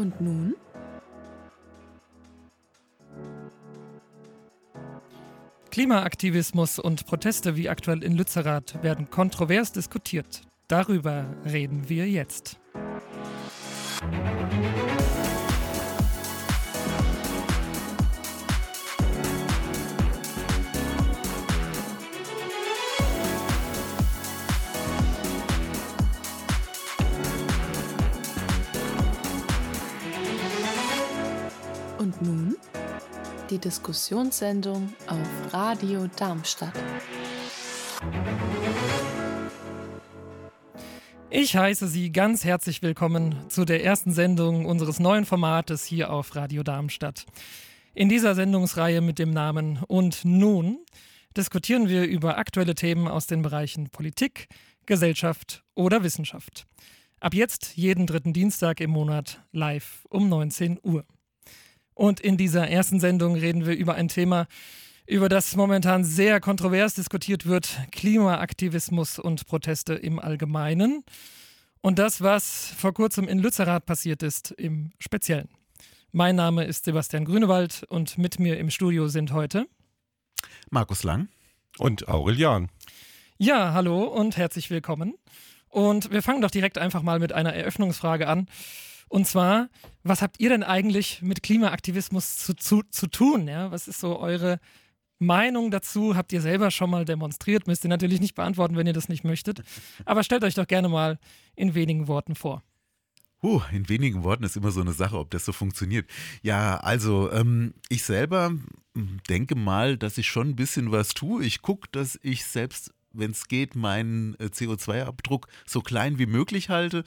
Und nun? Klimaaktivismus und Proteste wie aktuell in Lützerath werden kontrovers diskutiert. Darüber reden wir jetzt. Diskussionssendung auf Radio Darmstadt. Ich heiße Sie ganz herzlich willkommen zu der ersten Sendung unseres neuen Formates hier auf Radio Darmstadt. In dieser Sendungsreihe mit dem Namen Und nun diskutieren wir über aktuelle Themen aus den Bereichen Politik, Gesellschaft oder Wissenschaft. Ab jetzt jeden dritten Dienstag im Monat live um 19 Uhr. Und in dieser ersten Sendung reden wir über ein Thema, über das momentan sehr kontrovers diskutiert wird, Klimaaktivismus und Proteste im Allgemeinen. Und das, was vor kurzem in Lützerath passiert ist, im Speziellen. Mein Name ist Sebastian Grünewald und mit mir im Studio sind heute Markus Lang und Aurelian. Ja, hallo und herzlich willkommen. Und wir fangen doch direkt einfach mal mit einer Eröffnungsfrage an. Und zwar, was habt ihr denn eigentlich mit Klimaaktivismus zu, zu, zu tun? Ja? Was ist so eure Meinung dazu? Habt ihr selber schon mal demonstriert? Müsst ihr natürlich nicht beantworten, wenn ihr das nicht möchtet. Aber stellt euch doch gerne mal in wenigen Worten vor. Uh, in wenigen Worten ist immer so eine Sache, ob das so funktioniert. Ja, also ähm, ich selber denke mal, dass ich schon ein bisschen was tue. Ich gucke, dass ich selbst wenn es geht, meinen äh, CO2-Abdruck so klein wie möglich halte.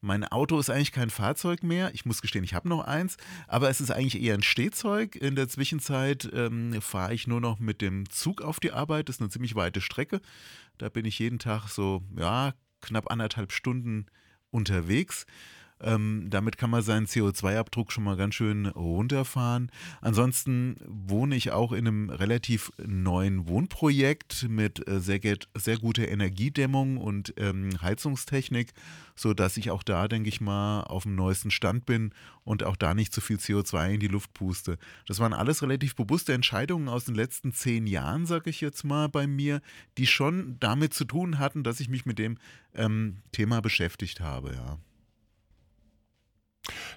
Mein Auto ist eigentlich kein Fahrzeug mehr. Ich muss gestehen, ich habe noch eins, aber es ist eigentlich eher ein Stehzeug. In der Zwischenzeit ähm, fahre ich nur noch mit dem Zug auf die Arbeit. Das ist eine ziemlich weite Strecke. Da bin ich jeden Tag so, ja, knapp anderthalb Stunden unterwegs. Ähm, damit kann man seinen CO2-Abdruck schon mal ganz schön runterfahren. Ansonsten wohne ich auch in einem relativ neuen Wohnprojekt mit äh, sehr, sehr guter Energiedämmung und ähm, Heizungstechnik, sodass ich auch da, denke ich mal, auf dem neuesten Stand bin und auch da nicht zu viel CO2 in die Luft puste. Das waren alles relativ bewusste Entscheidungen aus den letzten zehn Jahren, sage ich jetzt mal bei mir, die schon damit zu tun hatten, dass ich mich mit dem ähm, Thema beschäftigt habe, ja.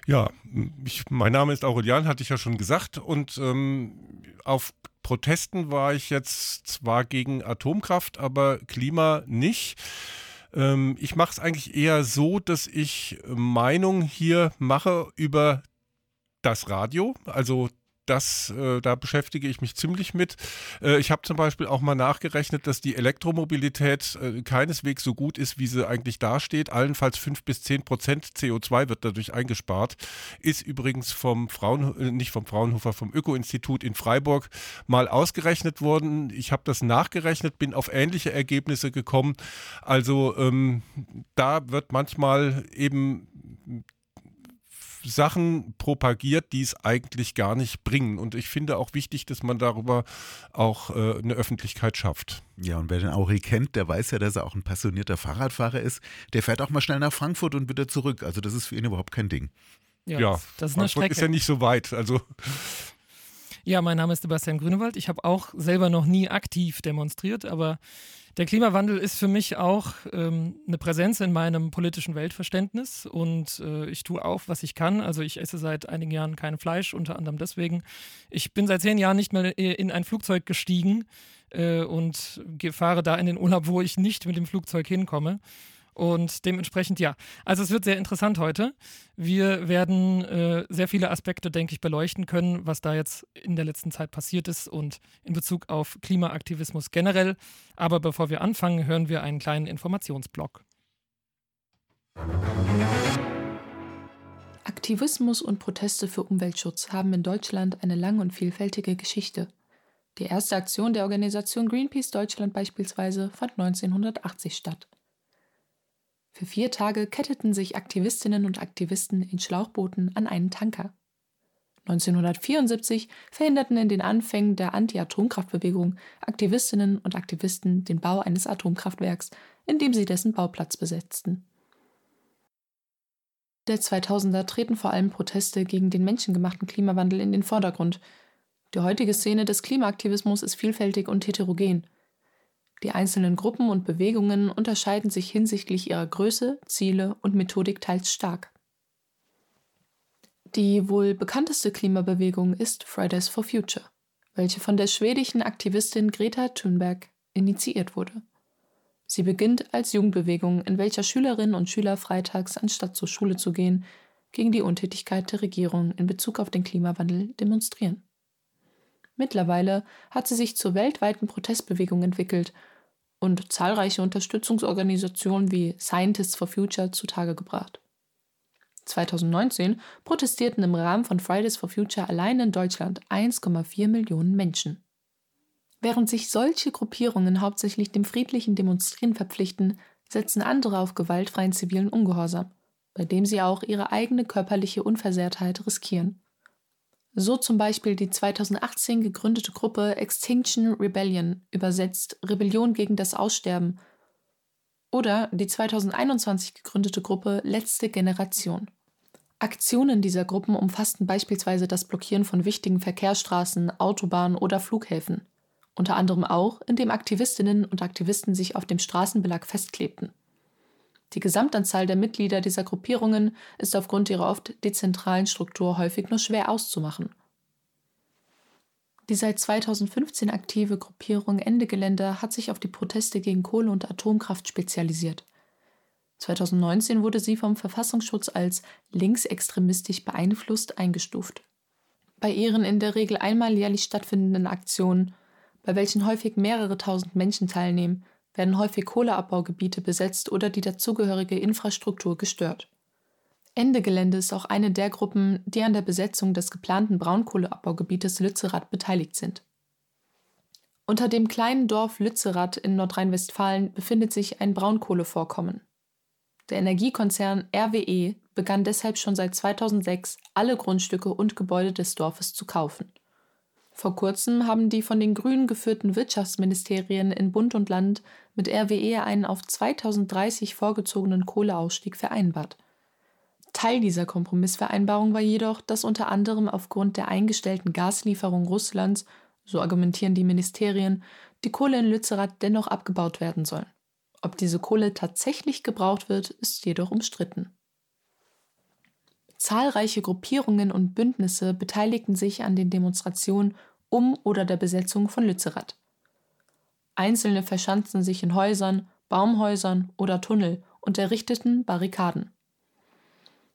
Ja, ich, mein Name ist Aurelian, hatte ich ja schon gesagt. Und ähm, auf Protesten war ich jetzt zwar gegen Atomkraft, aber Klima nicht. Ähm, ich mache es eigentlich eher so, dass ich Meinung hier mache über das Radio, also das, äh, da beschäftige ich mich ziemlich mit. Äh, ich habe zum Beispiel auch mal nachgerechnet, dass die Elektromobilität äh, keineswegs so gut ist, wie sie eigentlich dasteht. Allenfalls 5 bis 10 Prozent CO2 wird dadurch eingespart. Ist übrigens vom Frauen, äh, nicht vom Fraunhofer, vom Öko-Institut in Freiburg mal ausgerechnet worden. Ich habe das nachgerechnet, bin auf ähnliche Ergebnisse gekommen. Also ähm, da wird manchmal eben Sachen propagiert, die es eigentlich gar nicht bringen. Und ich finde auch wichtig, dass man darüber auch äh, eine Öffentlichkeit schafft. Ja, und wer den Auri kennt, der weiß ja, dass er auch ein passionierter Fahrradfahrer ist. Der fährt auch mal schnell nach Frankfurt und wieder zurück. Also das ist für ihn überhaupt kein Ding. Ja, ja das ist eine Strecke. ist ja nicht so weit. Also ja, mein Name ist Sebastian Grünewald. Ich habe auch selber noch nie aktiv demonstriert, aber der Klimawandel ist für mich auch ähm, eine Präsenz in meinem politischen Weltverständnis und äh, ich tue auch, was ich kann. Also ich esse seit einigen Jahren kein Fleisch, unter anderem deswegen. Ich bin seit zehn Jahren nicht mehr in ein Flugzeug gestiegen äh, und fahre da in den Urlaub, wo ich nicht mit dem Flugzeug hinkomme. Und dementsprechend ja. Also es wird sehr interessant heute. Wir werden äh, sehr viele Aspekte, denke ich, beleuchten können, was da jetzt in der letzten Zeit passiert ist und in Bezug auf Klimaaktivismus generell. Aber bevor wir anfangen, hören wir einen kleinen Informationsblock. Aktivismus und Proteste für Umweltschutz haben in Deutschland eine lange und vielfältige Geschichte. Die erste Aktion der Organisation Greenpeace Deutschland beispielsweise fand 1980 statt. Für vier Tage ketteten sich Aktivistinnen und Aktivisten in Schlauchbooten an einen Tanker. 1974 verhinderten in den Anfängen der Anti-Atomkraftbewegung Aktivistinnen und Aktivisten den Bau eines Atomkraftwerks, indem sie dessen Bauplatz besetzten. der 2000er treten vor allem Proteste gegen den menschengemachten Klimawandel in den Vordergrund. Die heutige Szene des Klimaaktivismus ist vielfältig und heterogen. Die einzelnen Gruppen und Bewegungen unterscheiden sich hinsichtlich ihrer Größe, Ziele und Methodik teils stark. Die wohl bekannteste Klimabewegung ist Fridays for Future, welche von der schwedischen Aktivistin Greta Thunberg initiiert wurde. Sie beginnt als Jugendbewegung, in welcher Schülerinnen und Schüler freitags, anstatt zur Schule zu gehen, gegen die Untätigkeit der Regierung in Bezug auf den Klimawandel demonstrieren. Mittlerweile hat sie sich zur weltweiten Protestbewegung entwickelt und zahlreiche Unterstützungsorganisationen wie Scientists for Future zutage gebracht. 2019 protestierten im Rahmen von Fridays for Future allein in Deutschland 1,4 Millionen Menschen. Während sich solche Gruppierungen hauptsächlich dem friedlichen Demonstrieren verpflichten, setzen andere auf gewaltfreien zivilen Ungehorsam, bei dem sie auch ihre eigene körperliche Unversehrtheit riskieren. So zum Beispiel die 2018 gegründete Gruppe Extinction Rebellion, übersetzt Rebellion gegen das Aussterben, oder die 2021 gegründete Gruppe Letzte Generation. Aktionen dieser Gruppen umfassten beispielsweise das Blockieren von wichtigen Verkehrsstraßen, Autobahnen oder Flughäfen unter anderem auch, indem Aktivistinnen und Aktivisten sich auf dem Straßenbelag festklebten. Die Gesamtanzahl der Mitglieder dieser Gruppierungen ist aufgrund ihrer oft dezentralen Struktur häufig nur schwer auszumachen. Die seit 2015 aktive Gruppierung Ende Gelände hat sich auf die Proteste gegen Kohle- und Atomkraft spezialisiert. 2019 wurde sie vom Verfassungsschutz als linksextremistisch beeinflusst eingestuft. Bei ihren in der Regel einmal jährlich stattfindenden Aktionen bei welchen häufig mehrere tausend Menschen teilnehmen, werden häufig Kohleabbaugebiete besetzt oder die dazugehörige Infrastruktur gestört. Ende Gelände ist auch eine der Gruppen, die an der Besetzung des geplanten Braunkohleabbaugebietes Lützerath beteiligt sind. Unter dem kleinen Dorf Lützerath in Nordrhein-Westfalen befindet sich ein Braunkohlevorkommen. Der Energiekonzern RWE begann deshalb schon seit 2006, alle Grundstücke und Gebäude des Dorfes zu kaufen. Vor kurzem haben die von den Grünen geführten Wirtschaftsministerien in Bund und Land mit RWE einen auf 2030 vorgezogenen Kohleausstieg vereinbart. Teil dieser Kompromissvereinbarung war jedoch, dass unter anderem aufgrund der eingestellten Gaslieferung Russlands, so argumentieren die Ministerien, die Kohle in Lützerath dennoch abgebaut werden soll. Ob diese Kohle tatsächlich gebraucht wird, ist jedoch umstritten. Zahlreiche Gruppierungen und Bündnisse beteiligten sich an den Demonstrationen um oder der Besetzung von Lützerath. Einzelne verschanzten sich in Häusern, Baumhäusern oder Tunnel und errichteten Barrikaden.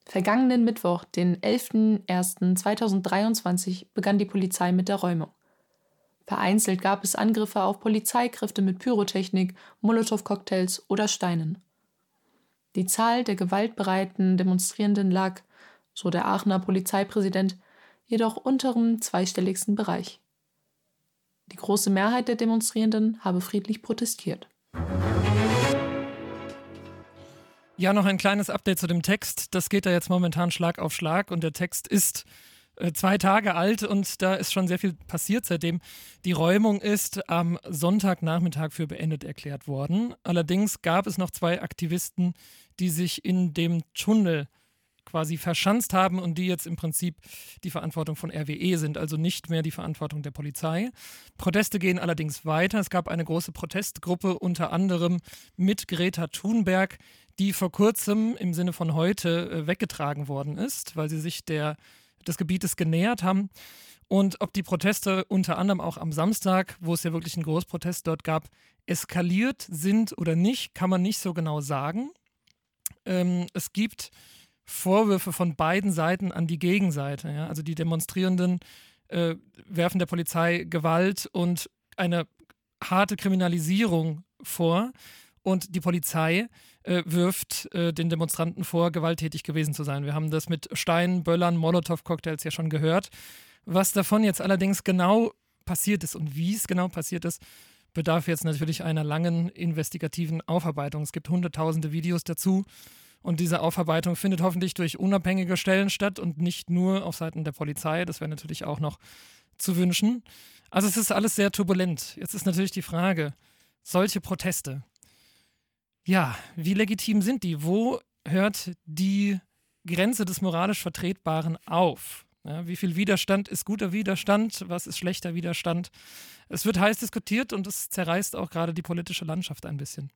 Vergangenen Mittwoch, den 11.01.2023, begann die Polizei mit der Räumung. Vereinzelt gab es Angriffe auf Polizeikräfte mit Pyrotechnik, Molotow-Cocktails oder Steinen. Die Zahl der gewaltbereiten Demonstrierenden lag, so der Aachener Polizeipräsident, jedoch unterem zweistelligsten Bereich. Die große Mehrheit der Demonstrierenden habe friedlich protestiert. Ja, noch ein kleines Update zu dem Text. Das geht da jetzt momentan Schlag auf Schlag und der Text ist äh, zwei Tage alt und da ist schon sehr viel passiert seitdem. Die Räumung ist am Sonntagnachmittag für beendet erklärt worden. Allerdings gab es noch zwei Aktivisten, die sich in dem Tunnel quasi verschanzt haben und die jetzt im Prinzip die Verantwortung von RWE sind, also nicht mehr die Verantwortung der Polizei. Proteste gehen allerdings weiter. Es gab eine große Protestgruppe, unter anderem mit Greta Thunberg, die vor kurzem im Sinne von heute äh, weggetragen worden ist, weil sie sich der, des Gebietes genähert haben. Und ob die Proteste unter anderem auch am Samstag, wo es ja wirklich einen Großprotest dort gab, eskaliert sind oder nicht, kann man nicht so genau sagen. Ähm, es gibt Vorwürfe von beiden Seiten an die Gegenseite. Ja? Also die Demonstrierenden äh, werfen der Polizei Gewalt und eine harte Kriminalisierung vor und die Polizei äh, wirft äh, den Demonstranten vor, gewalttätig gewesen zu sein. Wir haben das mit Steinen, Böllern, Molotow-Cocktails ja schon gehört. Was davon jetzt allerdings genau passiert ist und wie es genau passiert ist, bedarf jetzt natürlich einer langen investigativen Aufarbeitung. Es gibt hunderttausende Videos dazu. Und diese Aufarbeitung findet hoffentlich durch unabhängige Stellen statt und nicht nur auf Seiten der Polizei. Das wäre natürlich auch noch zu wünschen. Also es ist alles sehr turbulent. Jetzt ist natürlich die Frage, solche Proteste, ja, wie legitim sind die? Wo hört die Grenze des moralisch Vertretbaren auf? Ja, wie viel Widerstand ist guter Widerstand? Was ist schlechter Widerstand? Es wird heiß diskutiert und es zerreißt auch gerade die politische Landschaft ein bisschen.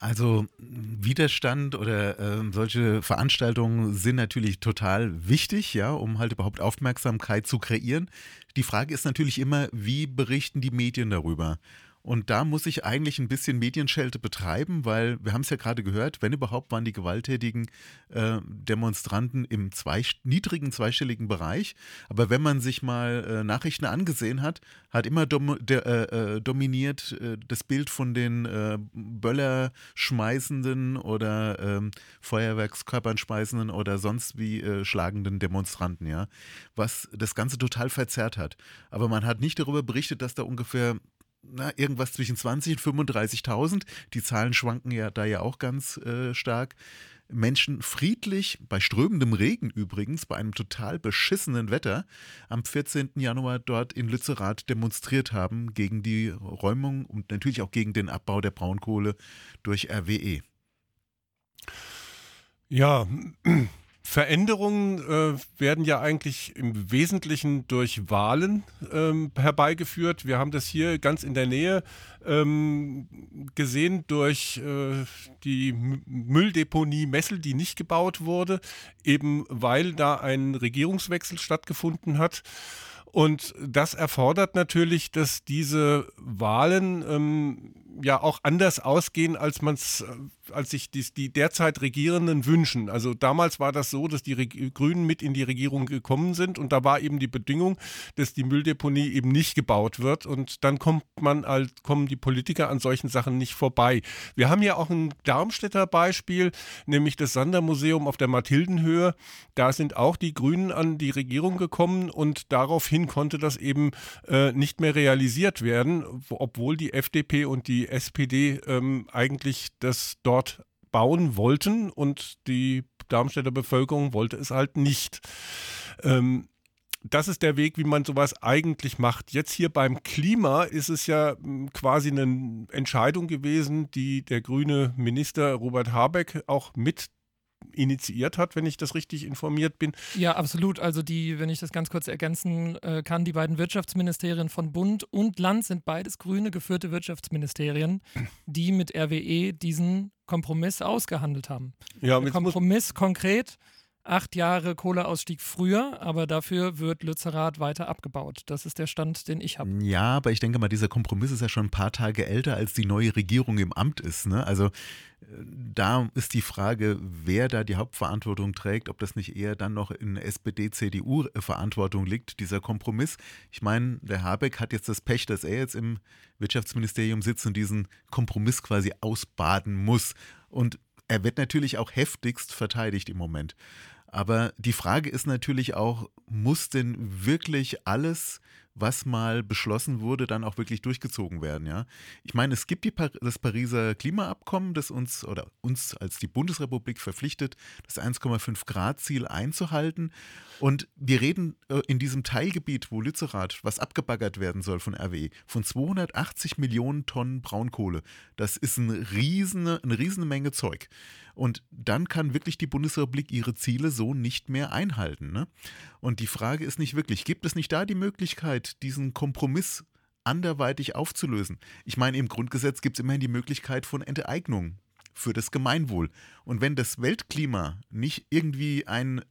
Also Widerstand oder äh, solche Veranstaltungen sind natürlich total wichtig, ja, um halt überhaupt Aufmerksamkeit zu kreieren. Die Frage ist natürlich immer, wie berichten die Medien darüber? Und da muss ich eigentlich ein bisschen Medienschelte betreiben, weil wir haben es ja gerade gehört, wenn überhaupt waren die gewalttätigen äh, Demonstranten im zwei, niedrigen zweistelligen Bereich. Aber wenn man sich mal äh, Nachrichten angesehen hat, hat immer dom de, äh, äh dominiert äh, das Bild von den äh, Böller schmeißenden oder ähm, Feuerwerkskörpern schmeißenden oder sonst wie schlagenden Demonstranten, ja. Was das Ganze total verzerrt hat. Aber man hat nicht darüber berichtet, dass da ungefähr na, irgendwas zwischen 20 und 35.000. Die Zahlen schwanken ja da ja auch ganz äh, stark. Menschen friedlich, bei strömendem Regen übrigens, bei einem total beschissenen Wetter, am 14. Januar dort in Lützerath demonstriert haben gegen die Räumung und natürlich auch gegen den Abbau der Braunkohle durch RWE. Ja, Veränderungen äh, werden ja eigentlich im Wesentlichen durch Wahlen ähm, herbeigeführt. Wir haben das hier ganz in der Nähe ähm, gesehen durch äh, die Mülldeponie Messel, die nicht gebaut wurde, eben weil da ein Regierungswechsel stattgefunden hat. Und das erfordert natürlich, dass diese Wahlen ähm, ja auch anders ausgehen, als man es äh, als sich die, die, derzeit Regierenden wünschen. Also damals war das so, dass die Reg Grünen mit in die Regierung gekommen sind und da war eben die Bedingung, dass die Mülldeponie eben nicht gebaut wird und dann kommt man als, kommen die Politiker an solchen Sachen nicht vorbei. Wir haben ja auch ein Darmstädter Beispiel, nämlich das Sandermuseum auf der Mathildenhöhe. Da sind auch die Grünen an die Regierung gekommen und daraufhin konnte das eben äh, nicht mehr realisiert werden, obwohl die FDP und die SPD ähm, eigentlich das dort bauen wollten und die Darmstädter Bevölkerung wollte es halt nicht. Ähm, das ist der Weg, wie man sowas eigentlich macht. Jetzt hier beim Klima ist es ja hm, quasi eine Entscheidung gewesen, die der grüne Minister Robert Habeck auch mit initiiert hat, wenn ich das richtig informiert bin. Ja, absolut. Also die, wenn ich das ganz kurz ergänzen äh, kann, die beiden Wirtschaftsministerien von Bund und Land sind beides grüne geführte Wirtschaftsministerien, die mit RWE diesen Kompromiss ausgehandelt haben. Ja, Der Kompromiss konkret acht Jahre Kohleausstieg früher, aber dafür wird Lützerath weiter abgebaut. Das ist der Stand, den ich habe. Ja, aber ich denke mal, dieser Kompromiss ist ja schon ein paar Tage älter, als die neue Regierung im Amt ist. Ne? Also äh, da ist die Frage, wer da die Hauptverantwortung trägt, ob das nicht eher dann noch in SPD-CDU-Verantwortung liegt, dieser Kompromiss. Ich meine, der Habeck hat jetzt das Pech, dass er jetzt im Wirtschaftsministerium sitzt und diesen Kompromiss quasi ausbaden muss. Und er wird natürlich auch heftigst verteidigt im Moment. Aber die Frage ist natürlich auch, muss denn wirklich alles was mal beschlossen wurde, dann auch wirklich durchgezogen werden. Ja? Ich meine, es gibt die, das Pariser Klimaabkommen, das uns oder uns als die Bundesrepublik verpflichtet, das 1,5 Grad Ziel einzuhalten. Und wir reden äh, in diesem Teilgebiet, wo Lützerath, was abgebaggert werden soll von RWE, von 280 Millionen Tonnen Braunkohle. Das ist eine riesene, eine riesene Menge Zeug. Und dann kann wirklich die Bundesrepublik ihre Ziele so nicht mehr einhalten. Ne? Und die Frage ist nicht wirklich, gibt es nicht da die Möglichkeit, diesen Kompromiss anderweitig aufzulösen? Ich meine, im Grundgesetz gibt es immerhin die Möglichkeit von Enteignung für das Gemeinwohl. Und wenn das Weltklima nicht irgendwie ein,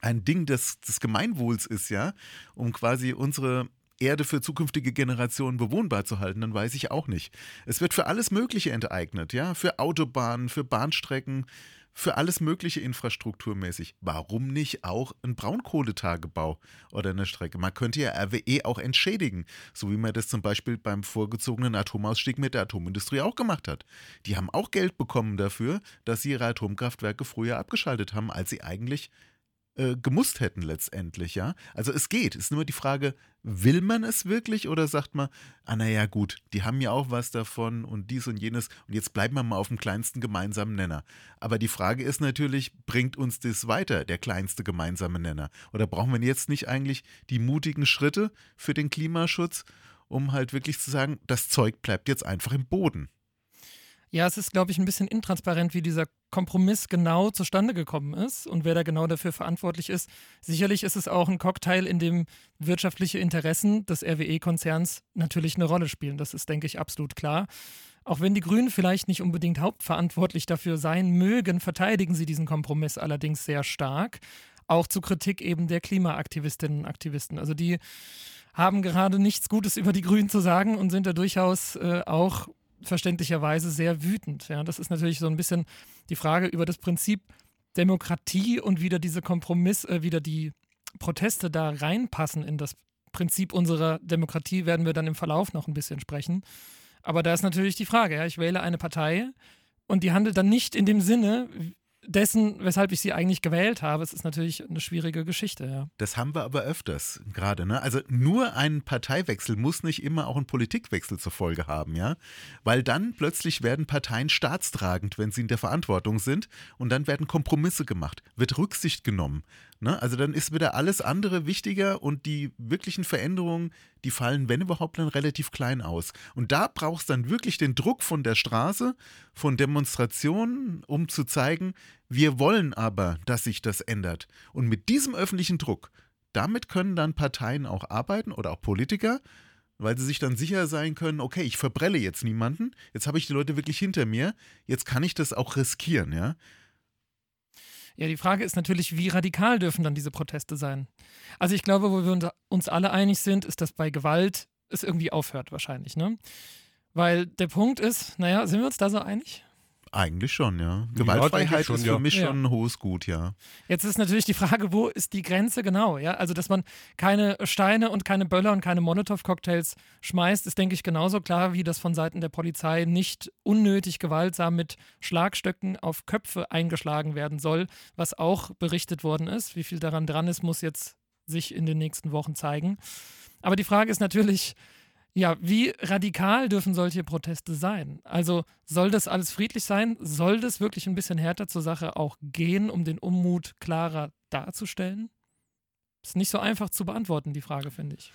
ein Ding des, des Gemeinwohls ist, ja, um quasi unsere Erde für zukünftige Generationen bewohnbar zu halten, dann weiß ich auch nicht. Es wird für alles Mögliche enteignet, ja, für Autobahnen, für Bahnstrecken, für alles Mögliche infrastrukturmäßig. Warum nicht auch ein Braunkohletagebau oder eine Strecke? Man könnte ja RWE auch entschädigen, so wie man das zum Beispiel beim vorgezogenen Atomausstieg mit der Atomindustrie auch gemacht hat. Die haben auch Geld bekommen dafür, dass sie ihre Atomkraftwerke früher abgeschaltet haben, als sie eigentlich äh, gemusst hätten letztendlich, ja. Also es geht. Es ist nur die Frage, will man es wirklich oder sagt man, ah naja gut, die haben ja auch was davon und dies und jenes und jetzt bleiben wir mal auf dem kleinsten gemeinsamen Nenner. Aber die Frage ist natürlich, bringt uns das weiter, der kleinste gemeinsame Nenner? Oder brauchen wir jetzt nicht eigentlich die mutigen Schritte für den Klimaschutz, um halt wirklich zu sagen, das Zeug bleibt jetzt einfach im Boden? Ja, es ist, glaube ich, ein bisschen intransparent, wie dieser Kompromiss genau zustande gekommen ist und wer da genau dafür verantwortlich ist. Sicherlich ist es auch ein Cocktail, in dem wirtschaftliche Interessen des RWE-Konzerns natürlich eine Rolle spielen. Das ist, denke ich, absolut klar. Auch wenn die Grünen vielleicht nicht unbedingt hauptverantwortlich dafür sein mögen, verteidigen sie diesen Kompromiss allerdings sehr stark. Auch zu Kritik eben der Klimaaktivistinnen und Aktivisten. Also die haben gerade nichts Gutes über die Grünen zu sagen und sind da durchaus äh, auch verständlicherweise sehr wütend. Ja, das ist natürlich so ein bisschen die Frage über das Prinzip Demokratie und wieder diese Kompromiss, äh, wieder die Proteste da reinpassen in das Prinzip unserer Demokratie, werden wir dann im Verlauf noch ein bisschen sprechen. Aber da ist natürlich die Frage, ja, ich wähle eine Partei und die handelt dann nicht in dem Sinne, dessen, weshalb ich sie eigentlich gewählt habe. Es ist natürlich eine schwierige Geschichte, ja. Das haben wir aber öfters gerade, ne? Also nur ein Parteiwechsel muss nicht immer auch einen Politikwechsel zur Folge haben, ja? Weil dann plötzlich werden Parteien staatstragend, wenn sie in der Verantwortung sind und dann werden Kompromisse gemacht, wird Rücksicht genommen. Ne? Also dann ist wieder alles andere wichtiger und die wirklichen Veränderungen, die fallen, wenn überhaupt, dann relativ klein aus. Und da brauchst du dann wirklich den Druck von der Straße, von Demonstrationen, um zu zeigen, wir wollen aber, dass sich das ändert. Und mit diesem öffentlichen Druck, damit können dann Parteien auch arbeiten oder auch Politiker, weil sie sich dann sicher sein können, okay, ich verbrelle jetzt niemanden, jetzt habe ich die Leute wirklich hinter mir, jetzt kann ich das auch riskieren, ja. Ja, die Frage ist natürlich, wie radikal dürfen dann diese Proteste sein? Also ich glaube, wo wir uns alle einig sind, ist, dass bei Gewalt es irgendwie aufhört wahrscheinlich, ne? Weil der Punkt ist, naja, sind wir uns da so einig? Eigentlich schon, ja. Gewaltfreiheit ja, schon, ist für ja. mich schon ein hohes Gut, ja. Jetzt ist natürlich die Frage, wo ist die Grenze genau? Ja, also dass man keine Steine und keine Böller und keine Molotow-Cocktails schmeißt, ist denke ich genauso klar, wie das von Seiten der Polizei nicht unnötig gewaltsam mit Schlagstöcken auf Köpfe eingeschlagen werden soll, was auch berichtet worden ist. Wie viel daran dran ist, muss jetzt sich in den nächsten Wochen zeigen. Aber die Frage ist natürlich, ja, wie radikal dürfen solche Proteste sein? Also soll das alles friedlich sein? Soll das wirklich ein bisschen härter zur Sache auch gehen, um den Unmut klarer darzustellen? Ist nicht so einfach zu beantworten, die Frage, finde ich.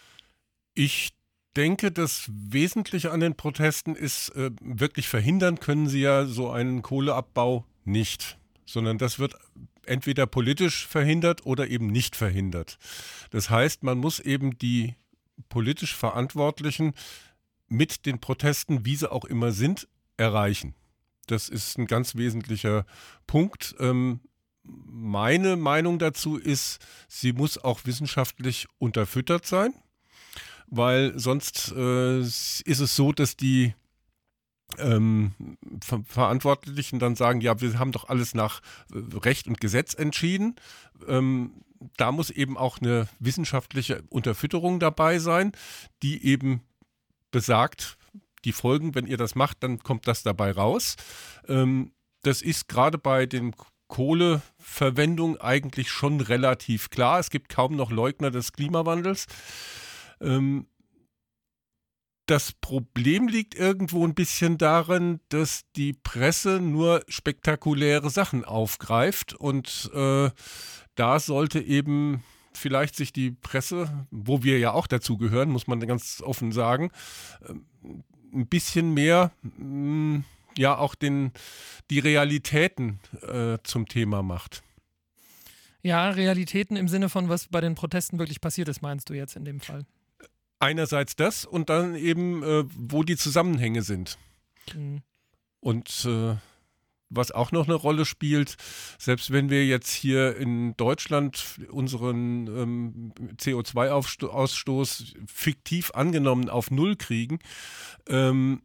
Ich denke, das Wesentliche an den Protesten ist, äh, wirklich verhindern können sie ja so einen Kohleabbau nicht, sondern das wird entweder politisch verhindert oder eben nicht verhindert. Das heißt, man muss eben die politisch Verantwortlichen mit den Protesten, wie sie auch immer sind, erreichen. Das ist ein ganz wesentlicher Punkt. Ähm, meine Meinung dazu ist, sie muss auch wissenschaftlich unterfüttert sein, weil sonst äh, ist es so, dass die ähm, Ver Verantwortlichen dann sagen, ja, wir haben doch alles nach äh, Recht und Gesetz entschieden. Ähm, da muss eben auch eine wissenschaftliche Unterfütterung dabei sein, die eben besagt, die Folgen, wenn ihr das macht, dann kommt das dabei raus. Ähm, das ist gerade bei den Kohleverwendung eigentlich schon relativ klar. Es gibt kaum noch Leugner des Klimawandels. Ähm, das Problem liegt irgendwo ein bisschen darin, dass die Presse nur spektakuläre Sachen aufgreift und äh, da sollte eben vielleicht sich die Presse, wo wir ja auch dazu gehören, muss man ganz offen sagen, ähm, ein bisschen mehr mm, ja auch den, die Realitäten äh, zum Thema macht. Ja, Realitäten im Sinne von, was bei den Protesten wirklich passiert ist, meinst du jetzt in dem Fall? Einerseits das und dann eben, äh, wo die Zusammenhänge sind. Mhm. Und äh, was auch noch eine Rolle spielt, selbst wenn wir jetzt hier in Deutschland unseren ähm, CO2-Ausstoß fiktiv angenommen auf Null kriegen, ähm,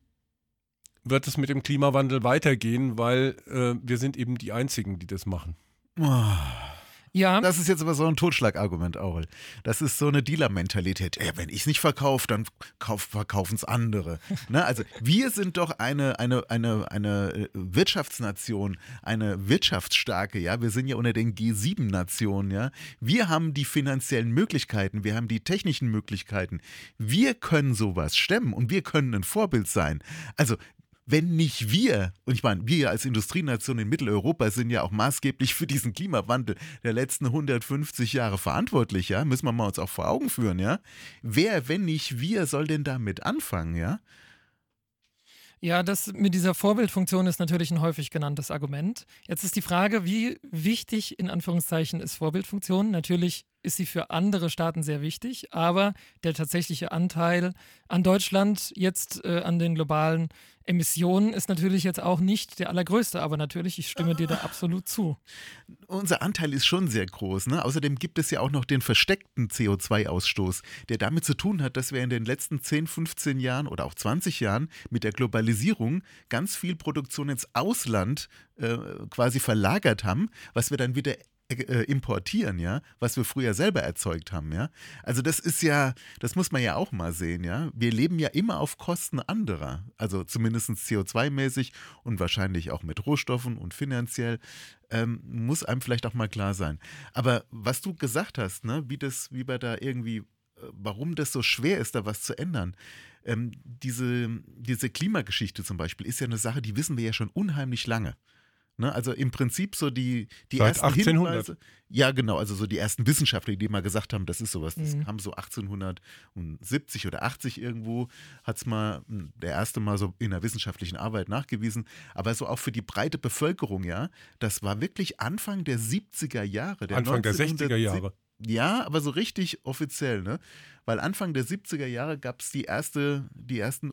wird es mit dem Klimawandel weitergehen, weil äh, wir sind eben die Einzigen, die das machen. Oh. Ja. Das ist jetzt aber so ein Totschlagargument, Aurel. Das ist so eine Dealer-Mentalität. Ja, wenn ich es nicht verkaufe, dann verkaufen es andere. ne? Also wir sind doch eine, eine, eine, eine äh, Wirtschaftsnation, eine wirtschaftsstarke, ja. Wir sind ja unter den G7-Nationen, ja. Wir haben die finanziellen Möglichkeiten, wir haben die technischen Möglichkeiten. Wir können sowas stemmen und wir können ein Vorbild sein. Also wenn nicht wir, und ich meine, wir als Industrienation in Mitteleuropa sind ja auch maßgeblich für diesen Klimawandel der letzten 150 Jahre verantwortlich, ja, müssen wir mal uns auch vor Augen führen, ja. Wer, wenn nicht wir, soll denn damit anfangen, ja? Ja, das mit dieser Vorbildfunktion ist natürlich ein häufig genanntes Argument. Jetzt ist die Frage, wie wichtig in Anführungszeichen ist Vorbildfunktion? Natürlich ist sie für andere Staaten sehr wichtig, aber der tatsächliche Anteil an Deutschland jetzt äh, an den globalen Emissionen ist natürlich jetzt auch nicht der allergrößte, aber natürlich, ich stimme dir da absolut zu. Unser Anteil ist schon sehr groß. Ne? Außerdem gibt es ja auch noch den versteckten CO2-Ausstoß, der damit zu tun hat, dass wir in den letzten 10, 15 Jahren oder auch 20 Jahren mit der Globalisierung ganz viel Produktion ins Ausland äh, quasi verlagert haben, was wir dann wieder äh, importieren, ja, was wir früher selber erzeugt haben, ja. Also das ist ja, das muss man ja auch mal sehen, ja. Wir leben ja immer auf Kosten anderer, also zumindest CO2-mäßig und wahrscheinlich auch mit Rohstoffen und finanziell. Ähm, muss einem vielleicht auch mal klar sein. Aber was du gesagt hast, ne, wie das, wie wir da irgendwie, äh, warum das so schwer ist, da was zu ändern. Ähm, diese, diese Klimageschichte zum Beispiel ist ja eine Sache, die wissen wir ja schon unheimlich lange. Ne? Also im Prinzip so die, die Seit ersten 1800. Hinweise. Ja, genau, also so die ersten Wissenschaftler, die mal gesagt haben, das ist sowas. Das Mhm. kam so 1870 oder 80 irgendwo, hat es mal hm, der erste Mal so in der wissenschaftlichen Arbeit nachgewiesen. Aber so auch für die breite Bevölkerung, ja, das war wirklich Anfang der 70er Jahre. Der Anfang der 60er 1970 Jahre. Ja, aber so richtig offiziell, ne? Weil Anfang der 70er Jahre gab es die, erste, die ersten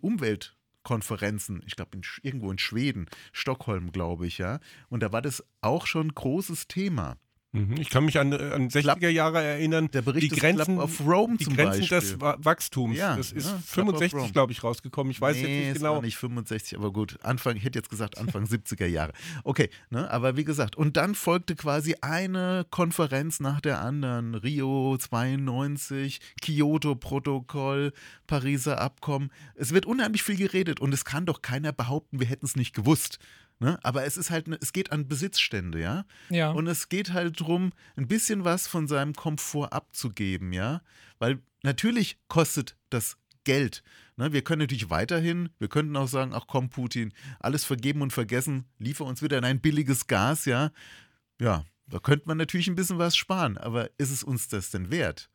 Umweltkonferenzen, ich glaube irgendwo in Schweden, Stockholm, glaube ich, ja. Und da war das auch schon großes Thema. Mhm. Ich kann mich an, an 60er Jahre erinnern. Der Bericht die Grenzen, Club of Rome die Grenzen Beispiel. des Wa- Wachstums. Ja, das ist ja, Club of 65, Rome. glaube ich, rausgekommen. Ich weiß nee, jetzt nicht es genau. war nicht 65, aber gut, Anfang, ich hätte jetzt gesagt Anfang 70er Jahre. Okay, ne, aber wie gesagt, und dann folgte quasi eine Konferenz nach der anderen. Rio 92, Kyoto-Protokoll, Pariser Abkommen. Es wird unheimlich viel geredet und es kann doch keiner behaupten, wir hätten es nicht gewusst. Ne? Aber es ist halt, ne, es geht an Besitzstände, ja. Ja. Und es geht halt darum, ein bisschen was von seinem Komfort abzugeben, ja. Weil natürlich kostet das Geld. Ne? Wir können natürlich weiterhin, wir könnten auch sagen, ach komm, Putin, alles vergeben und vergessen, liefer uns wieder in ein billiges Gas, ja. Ja, da könnte man natürlich ein bisschen was sparen, aber ist es uns das denn wert?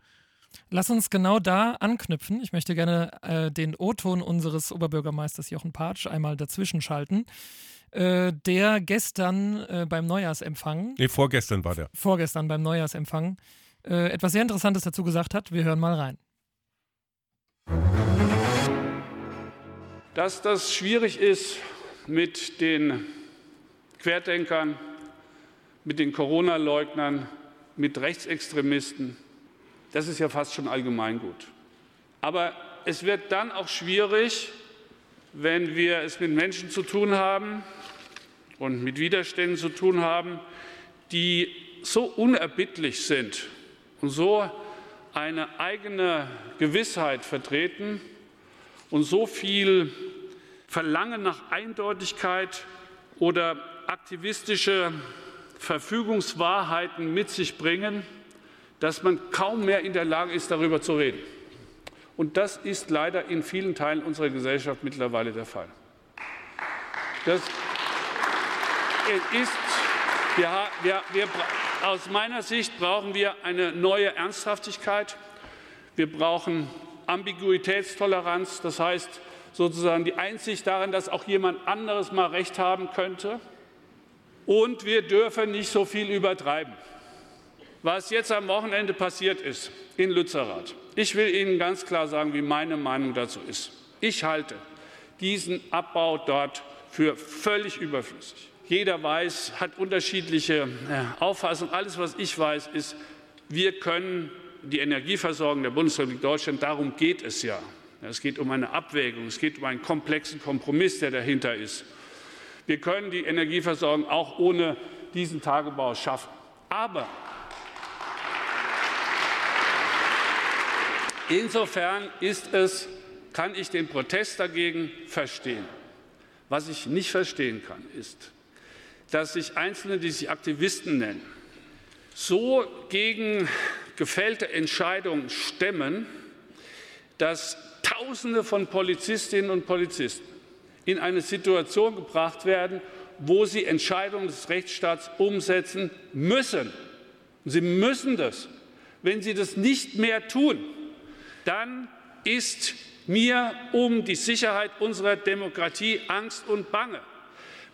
Lass uns genau da anknüpfen. Ich möchte gerne äh, den O-Ton unseres Oberbürgermeisters Jochen Patsch einmal dazwischen schalten, äh, der gestern äh, beim Neujahrsempfang, Nee, vorgestern war der. vorgestern beim Neujahrsempfang, äh, etwas sehr Interessantes dazu gesagt hat. Wir hören mal rein. Dass das schwierig ist mit den Querdenkern, mit den Corona-Leugnern, mit Rechtsextremisten, das ist ja fast schon allgemeingut. Aber es wird dann auch schwierig, wenn wir es mit Menschen zu tun haben und mit Widerständen zu tun haben, die so unerbittlich sind und so eine eigene Gewissheit vertreten und so viel Verlangen nach Eindeutigkeit oder aktivistische Verfügungswahrheiten mit sich bringen, dass man kaum mehr in der Lage ist, darüber zu reden. Und das ist leider in vielen Teilen unserer Gesellschaft mittlerweile der Fall. Das ist, wir, wir, wir, aus meiner Sicht brauchen wir eine neue Ernsthaftigkeit. Wir brauchen Ambiguitätstoleranz, das heißt sozusagen die Einsicht darin, dass auch jemand anderes mal Recht haben könnte. Und wir dürfen nicht so viel übertreiben. Was jetzt am Wochenende passiert ist in Lützerath, ich will Ihnen ganz klar sagen, wie meine Meinung dazu ist. Ich halte diesen Abbau dort für völlig überflüssig. Jeder weiß, hat unterschiedliche äh, Auffassungen. Alles, was ich weiß, ist, wir können die Energieversorgung der Bundesrepublik Deutschland, darum geht es ja. Es geht um eine Abwägung, es geht um einen komplexen Kompromiss, der dahinter ist. Wir können die Energieversorgung auch ohne diesen Tagebau schaffen. Aber insofern ist es, kann ich den Protest dagegen verstehen. Was ich nicht verstehen kann, ist, dass sich Einzelne, die sich Aktivisten nennen, so gegen gefällte Entscheidungen stemmen, dass Tausende von Polizistinnen und Polizisten in eine Situation gebracht werden, wo sie Entscheidungen des Rechtsstaats umsetzen müssen. Sie müssen das. Wenn sie das nicht mehr tun, dann ist mir um die Sicherheit unserer Demokratie Angst und Bange.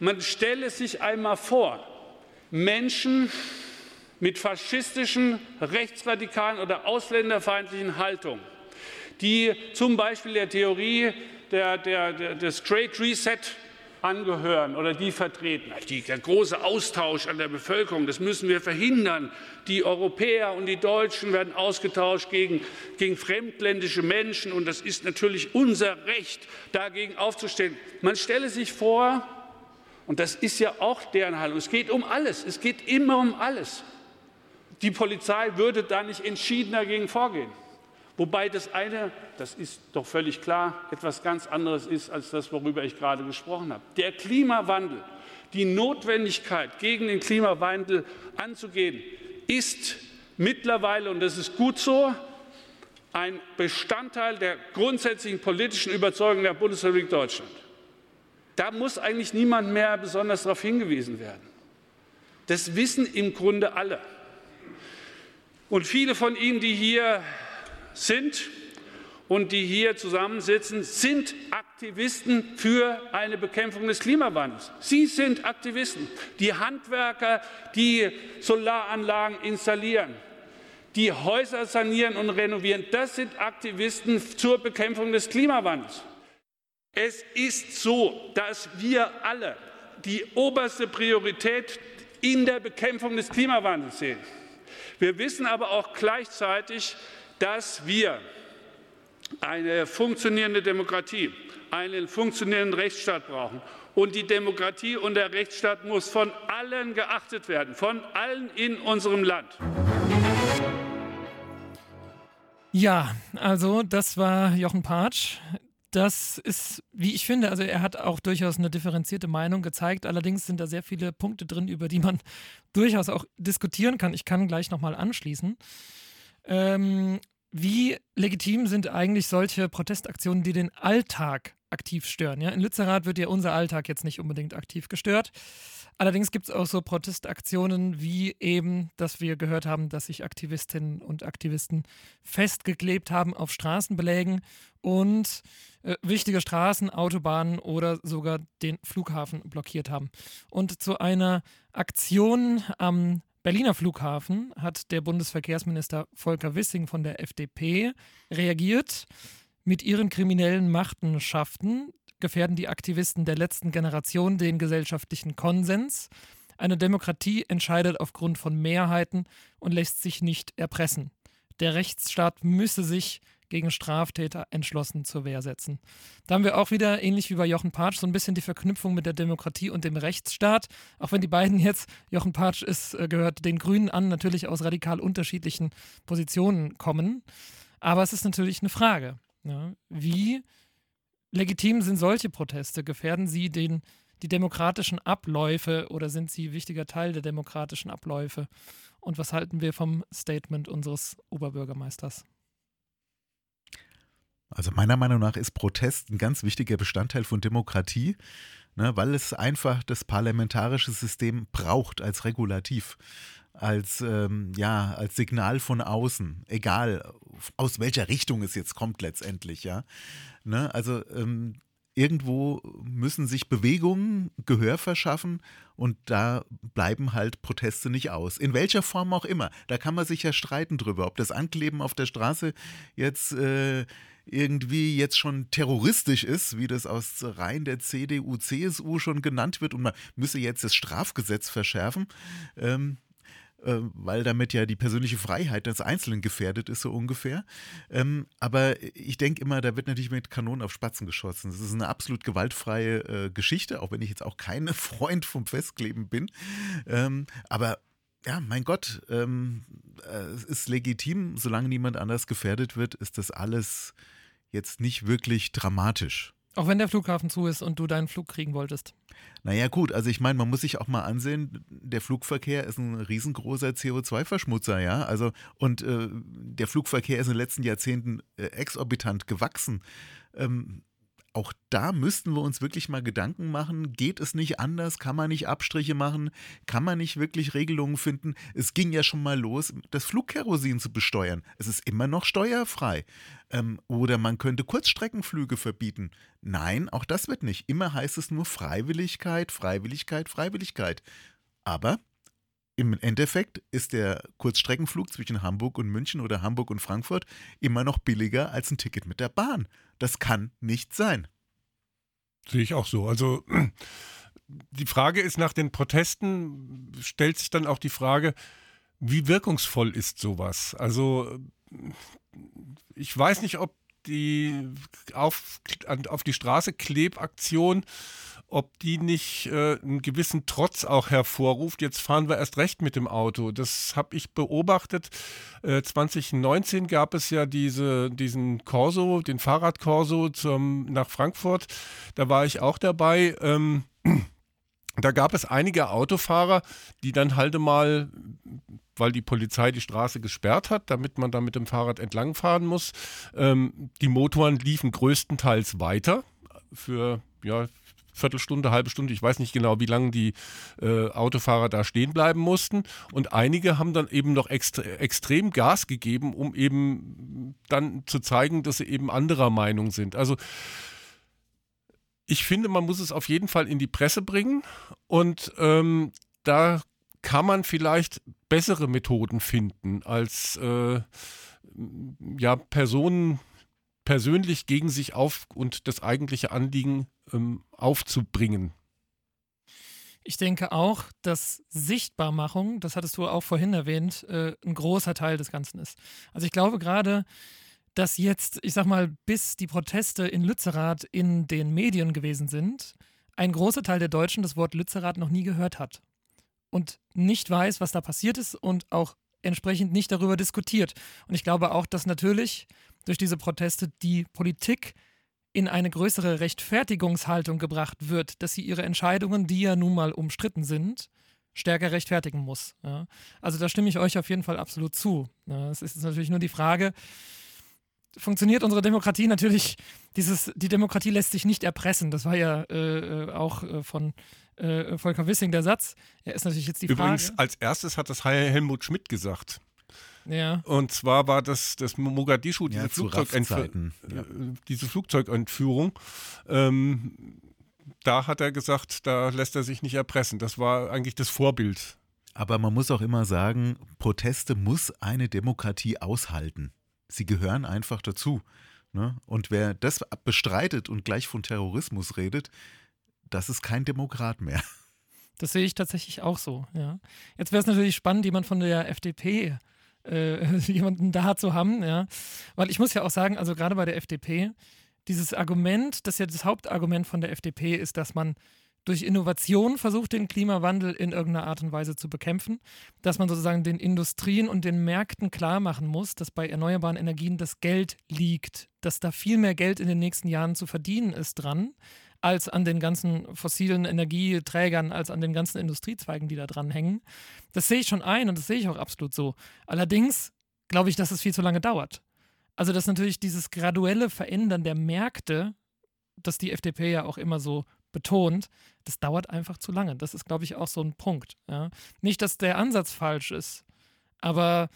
Man stelle sich einmal vor, Menschen mit faschistischen, rechtsradikalen oder ausländerfeindlichen Haltungen, die zum Beispiel der Theorie der, der, der, des Great Reset angehören oder die vertreten. Die, der große Austausch an der Bevölkerung, das müssen wir verhindern. Die Europäer und die Deutschen werden ausgetauscht gegen, gegen fremdländische Menschen und das ist natürlich unser Recht, dagegen aufzustehen. Man stelle sich vor, und das ist ja auch deren Haltung, es geht um alles, es geht immer um alles. Die Polizei würde da nicht entschieden dagegen vorgehen. Wobei das eine, das ist doch völlig klar, etwas ganz anderes ist als das, worüber ich gerade gesprochen habe. Der Klimawandel, die Notwendigkeit, gegen den Klimawandel anzugehen, ist mittlerweile, und das ist gut so, ein Bestandteil der grundsätzlichen politischen Überzeugung der Bundesrepublik Deutschland. Da muss eigentlich niemand mehr besonders darauf hingewiesen werden. Das wissen im Grunde alle. Und viele von Ihnen, die hier sind und die hier zusammensitzen, sind Aktivisten für eine Bekämpfung des Klimawandels. Sie sind Aktivisten. Die Handwerker, die Solaranlagen installieren, die Häuser sanieren und renovieren, das sind Aktivisten zur Bekämpfung des Klimawandels. Es ist so, dass wir alle die oberste Priorität in der Bekämpfung des Klimawandels sehen. Wir wissen aber auch gleichzeitig, dass wir eine funktionierende Demokratie, einen funktionierenden Rechtsstaat brauchen. Und die Demokratie und der Rechtsstaat muss von allen geachtet werden, von allen in unserem Land. Ja, also das war Jochen Patsch. Das ist, wie ich finde, also er hat auch durchaus eine differenzierte Meinung gezeigt. Allerdings sind da sehr viele Punkte drin, über die man durchaus auch diskutieren kann. Ich kann gleich nochmal anschließen. Ähm, wie legitim sind eigentlich solche Protestaktionen, die den Alltag aktiv stören? Ja? In Lützerath wird ja unser Alltag jetzt nicht unbedingt aktiv gestört. Allerdings gibt es auch so Protestaktionen wie eben, dass wir gehört haben, dass sich Aktivistinnen und Aktivisten festgeklebt haben auf Straßenbelägen und äh, wichtige Straßen, Autobahnen oder sogar den Flughafen blockiert haben. Und zu einer Aktion am Berliner Flughafen hat der Bundesverkehrsminister Volker Wissing von der FDP reagiert. Mit ihren kriminellen Machenschaften gefährden die Aktivisten der letzten Generation den gesellschaftlichen Konsens. Eine Demokratie entscheidet aufgrund von Mehrheiten und lässt sich nicht erpressen. Der Rechtsstaat müsse sich gegen Straftäter entschlossen zur Wehr setzen. Da haben wir auch wieder, ähnlich wie bei Jochen Patsch, so ein bisschen die Verknüpfung mit der Demokratie und dem Rechtsstaat. Auch wenn die beiden jetzt, Jochen Patsch ist, äh, gehört den Grünen an, natürlich aus radikal unterschiedlichen Positionen kommen. Aber es ist natürlich eine Frage. Ja, wie legitim sind solche Proteste? Gefährden sie den, die demokratischen Abläufe oder sind sie wichtiger Teil der demokratischen Abläufe? Und was halten wir vom Statement unseres Oberbürgermeisters? Also meiner Meinung nach ist Protest ein ganz wichtiger Bestandteil von Demokratie, ne, weil es einfach das parlamentarische System braucht als Regulativ, als, ähm, ja, als Signal von außen, egal aus welcher Richtung es jetzt kommt letztendlich, ja. Ne, also ähm, irgendwo müssen sich Bewegungen Gehör verschaffen und da bleiben halt Proteste nicht aus. In welcher Form auch immer. Da kann man sich ja streiten drüber, ob das Ankleben auf der Straße jetzt äh, irgendwie jetzt schon terroristisch ist, wie das aus Reihen der CDU, CSU schon genannt wird und man müsse jetzt das Strafgesetz verschärfen. Ähm, äh, weil damit ja die persönliche Freiheit des Einzelnen gefährdet ist, so ungefähr. Ähm, aber ich denke immer, da wird natürlich mit Kanonen auf Spatzen geschossen. Das ist eine absolut gewaltfreie äh, Geschichte, auch wenn ich jetzt auch kein Freund vom Festkleben bin. Ähm, aber ja, mein Gott, ähm, äh, es ist legitim, solange niemand anders gefährdet wird, ist das alles jetzt nicht wirklich dramatisch. Auch wenn der Flughafen zu ist und du deinen Flug kriegen wolltest. Naja gut, also ich meine, man muss sich auch mal ansehen, der Flugverkehr ist ein riesengroßer CO2-Verschmutzer, ja. Also und äh, der Flugverkehr ist in den letzten Jahrzehnten äh, exorbitant gewachsen. Ähm, auch da müssten wir uns wirklich mal Gedanken machen, geht es nicht anders, kann man nicht Abstriche machen, kann man nicht wirklich Regelungen finden. Es ging ja schon mal los, das Flugkerosin zu besteuern. Es ist immer noch steuerfrei. Ähm, oder man könnte Kurzstreckenflüge verbieten. Nein, auch das wird nicht. Immer heißt es nur Freiwilligkeit, Freiwilligkeit, Freiwilligkeit. Aber im Endeffekt ist der Kurzstreckenflug zwischen Hamburg und München oder Hamburg und Frankfurt immer noch billiger als ein Ticket mit der Bahn. Das kann nicht sein. Sehe ich auch so. Also die Frage ist nach den Protesten, stellt sich dann auch die Frage, wie wirkungsvoll ist sowas? Also ich weiß nicht, ob die auf, auf die Straße Klebaktion ob die nicht äh, einen gewissen Trotz auch hervorruft. Jetzt fahren wir erst recht mit dem Auto. Das habe ich beobachtet. Äh, 2019 gab es ja diese, diesen Corso, den Fahrradkorso zum, nach Frankfurt. Da war ich auch dabei. Ähm, da gab es einige Autofahrer, die dann halt mal weil die Polizei die Straße gesperrt hat, damit man da mit dem Fahrrad entlangfahren muss. Ähm, die Motoren liefen größtenteils weiter für ja, Viertelstunde, halbe Stunde, ich weiß nicht genau, wie lange die äh, Autofahrer da stehen bleiben mussten. Und einige haben dann eben noch extre extrem Gas gegeben, um eben dann zu zeigen, dass sie eben anderer Meinung sind. Also ich finde, man muss es auf jeden Fall in die Presse bringen und ähm, da kann man vielleicht bessere Methoden finden, als äh, ja, Personen persönlich gegen sich auf und das eigentliche Anliegen ähm, aufzubringen. Ich denke auch, dass Sichtbarmachung, das hattest du auch vorhin erwähnt, äh, ein großer Teil des Ganzen ist. Also ich glaube gerade, dass jetzt, ich sag mal, bis die Proteste in Lützerath in den Medien gewesen sind, ein großer Teil der Deutschen das Wort Lützerath noch nie gehört hat und nicht weiß, was da passiert ist und auch entsprechend nicht darüber diskutiert. Und ich glaube auch, dass natürlich durch diese Proteste die Politik in eine größere Rechtfertigungshaltung gebracht wird, dass sie ihre Entscheidungen, die ja nun mal umstritten sind, stärker rechtfertigen muss. Ja. Also da stimme ich euch auf jeden Fall absolut zu. Ja, es ist natürlich nur die Frage, funktioniert unsere Demokratie natürlich, dieses, die Demokratie lässt sich nicht erpressen. Das war ja äh, äh auch äh, von äh, Volker Wissing der Satz. Er ist natürlich jetzt die Übrigens, Frage. als erstes hat das Helmut Schmidt gesagt. Ja. Und zwar war das das Mogadischu, diese, Ja, Raffzeiten. äh, diese Flugzeugentführung. Ähm, da hat er gesagt, da lässt er sich nicht erpressen. Das war eigentlich das Vorbild. Aber man muss auch immer sagen, Proteste muss eine Demokratie aushalten. Sie gehören einfach dazu. Ne? Und wer das bestreitet und gleich von Terrorismus redet, das ist kein Demokrat mehr. Das sehe ich tatsächlich auch so, ja. Jetzt wäre es natürlich spannend, jemand von der FDP, äh, jemanden da zu haben, ja. Weil ich muss ja auch sagen, also gerade bei der FDP, dieses Argument, das ja das Hauptargument von der FDP ist, dass man durch Innovation versucht, den Klimawandel in irgendeiner Art und Weise zu bekämpfen, dass man sozusagen den Industrien und den Märkten klar machen muss, dass bei erneuerbaren Energien das Geld liegt, dass da viel mehr Geld in den nächsten Jahren zu verdienen ist dran, als an den ganzen fossilen Energieträgern, als an den ganzen Industriezweigen, die da dran hängen. Das sehe ich schon ein und das sehe ich auch absolut so. Allerdings glaube ich, dass es viel zu lange dauert. Also, dass natürlich dieses graduelle Verändern der Märkte, das die FDP ja auch immer so betont, das dauert einfach zu lange. Das ist, glaube ich, auch so ein Punkt. Ja. Nicht, dass der Ansatz falsch ist, aber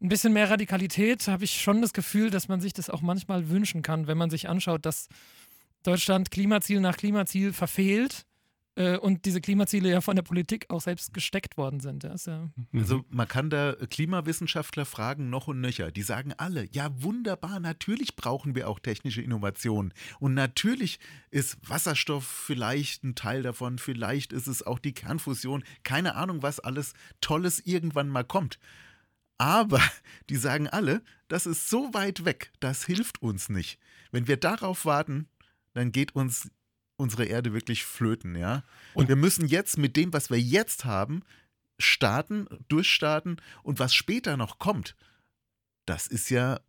ein bisschen mehr Radikalität habe ich schon das Gefühl, dass man sich das auch manchmal wünschen kann, wenn man sich anschaut, dass Deutschland Klimaziel nach Klimaziel verfehlt äh, und diese Klimaziele ja von der Politik auch selbst gesteckt worden sind. Ja, ja also man kann da Klimawissenschaftler fragen, noch und nöcher. Die sagen alle, ja wunderbar, natürlich brauchen wir auch technische Innovationen. Und natürlich ist Wasserstoff vielleicht ein Teil davon, vielleicht ist es auch die Kernfusion, keine Ahnung, was alles Tolles irgendwann mal kommt. Aber die sagen alle, das ist so weit weg, das hilft uns nicht. Wenn wir darauf warten, dann geht uns unsere Erde wirklich flöten, ja. Und wir müssen jetzt mit dem, was wir jetzt haben, starten, durchstarten und was später noch kommt, das ist ja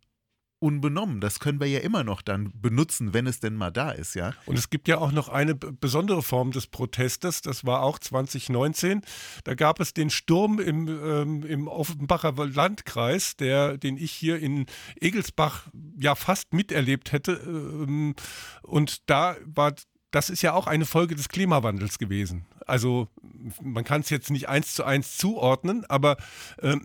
unbenommen. Das können wir ja immer noch dann benutzen, wenn es denn mal da ist, ja. Und es gibt ja auch noch eine besondere Form des Protestes, das war auch 2019. Da gab es den Sturm im, ähm, im Offenbacher Landkreis, der, den ich hier in Egelsbach ja fast miterlebt hätte. Ähm, und da war das ist ja auch eine Folge des Klimawandels gewesen. Also man kann es jetzt nicht eins zu eins zuordnen, aber äh,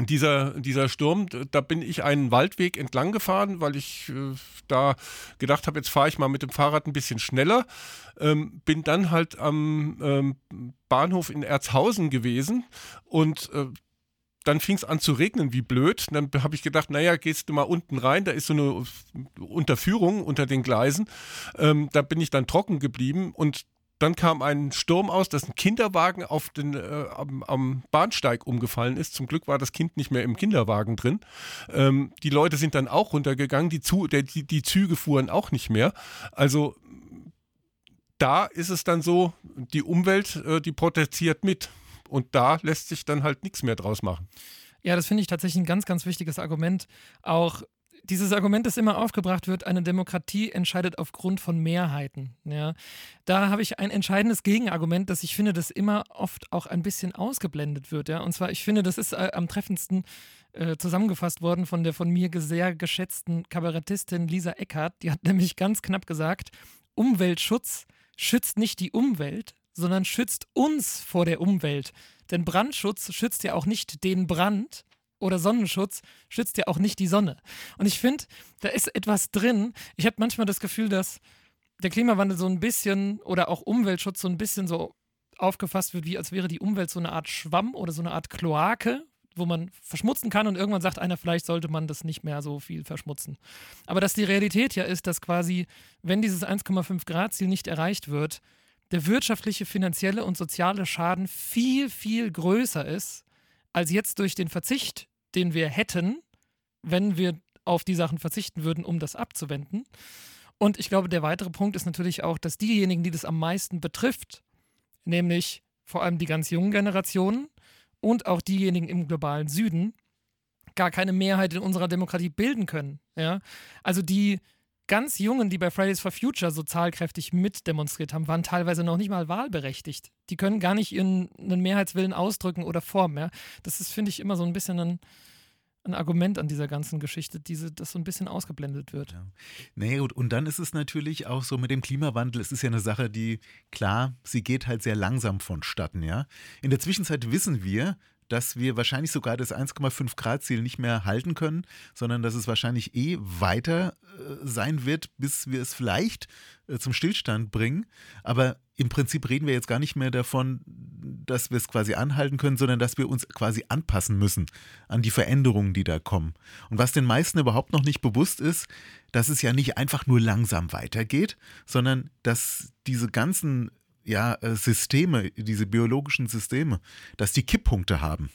dieser, dieser Sturm, da bin ich einen Waldweg entlang gefahren, weil ich äh, da gedacht habe, jetzt fahre ich mal mit dem Fahrrad ein bisschen schneller. Ähm, bin dann halt am ähm, Bahnhof in Erzhausen gewesen und äh, dann fing es an zu regnen, wie blöd. Dann habe ich gedacht, naja, gehst du mal unten rein, da ist so eine Unterführung unter den Gleisen. Ähm, da bin ich dann trocken geblieben und dann kam ein Sturm aus, dass ein Kinderwagen auf den, äh, am, am, Bahnsteig umgefallen ist. Zum Glück war das Kind nicht mehr im Kinderwagen drin. Ähm, die Leute sind dann auch runtergegangen, die, Zu der, die, die Züge fuhren auch nicht mehr. Also da ist es dann so, die Umwelt, äh, die protestiert mit. Und da lässt sich dann halt nichts mehr draus machen. Ja, das finde ich tatsächlich ein ganz, ganz wichtiges Argument. Auch dieses Argument, das immer aufgebracht wird, eine Demokratie entscheidet aufgrund von Mehrheiten. Ja. Da habe ich ein entscheidendes Gegenargument, das ich finde, das immer oft auch ein bisschen ausgeblendet wird. Ja. Und zwar, ich finde, das ist äh, am treffendsten äh, zusammengefasst worden von der von mir sehr geschätzten Kabarettistin Lisa Eckhardt. Die hat nämlich ganz knapp gesagt, Umweltschutz schützt nicht die Umwelt, sondern schützt uns vor der Umwelt. Denn Brandschutz schützt ja auch nicht den Brand oder Sonnenschutz schützt ja auch nicht die Sonne. Und ich finde, da ist etwas drin. Ich habe manchmal das Gefühl, dass der Klimawandel so ein bisschen oder auch Umweltschutz so ein bisschen so aufgefasst wird, wie als wäre die Umwelt so eine Art Schwamm oder so eine Art Kloake, wo man verschmutzen kann und irgendwann sagt einer, vielleicht sollte man das nicht mehr so viel verschmutzen. Aber dass die Realität ja ist, dass quasi, wenn dieses 1,5 Grad Ziel nicht erreicht wird, der wirtschaftliche, finanzielle und soziale Schaden viel, viel größer ist, als jetzt durch den Verzicht, den wir hätten, wenn wir auf die Sachen verzichten würden, um das abzuwenden. Und ich glaube, der weitere Punkt ist natürlich auch, dass diejenigen, die das am meisten betrifft, nämlich vor allem die ganz jungen Generationen und auch diejenigen im globalen Süden, gar keine Mehrheit in unserer Demokratie bilden können. Ja? Also die ganz Jungen, die bei Fridays for Future so zahlkräftig mitdemonstriert haben, waren teilweise noch nicht mal wahlberechtigt. Die können gar nicht ihren einen Mehrheitswillen ausdrücken oder formen. Ja? Das ist, finde ich, immer so ein bisschen ein, ein Argument an dieser ganzen Geschichte, diese, das so ein bisschen ausgeblendet wird. Ja. Naja, gut, und dann ist es natürlich auch so mit dem Klimawandel, es ist ja eine Sache, die, klar, sie geht halt sehr langsam vonstatten, ja. In der Zwischenzeit wissen wir, dass wir wahrscheinlich sogar das 1,5 Grad Ziel nicht mehr halten können, sondern dass es wahrscheinlich eh weiter äh, sein wird, bis wir es vielleicht äh, zum Stillstand bringen. Aber im Prinzip reden wir jetzt gar nicht mehr davon, dass wir es quasi anhalten können, sondern dass wir uns quasi anpassen müssen an die Veränderungen, die da kommen. Und was den meisten überhaupt noch nicht bewusst ist, dass es ja nicht einfach nur langsam weitergeht, sondern dass diese ganzen ja, äh, Systeme, diese biologischen Systeme, dass die Kipppunkte haben.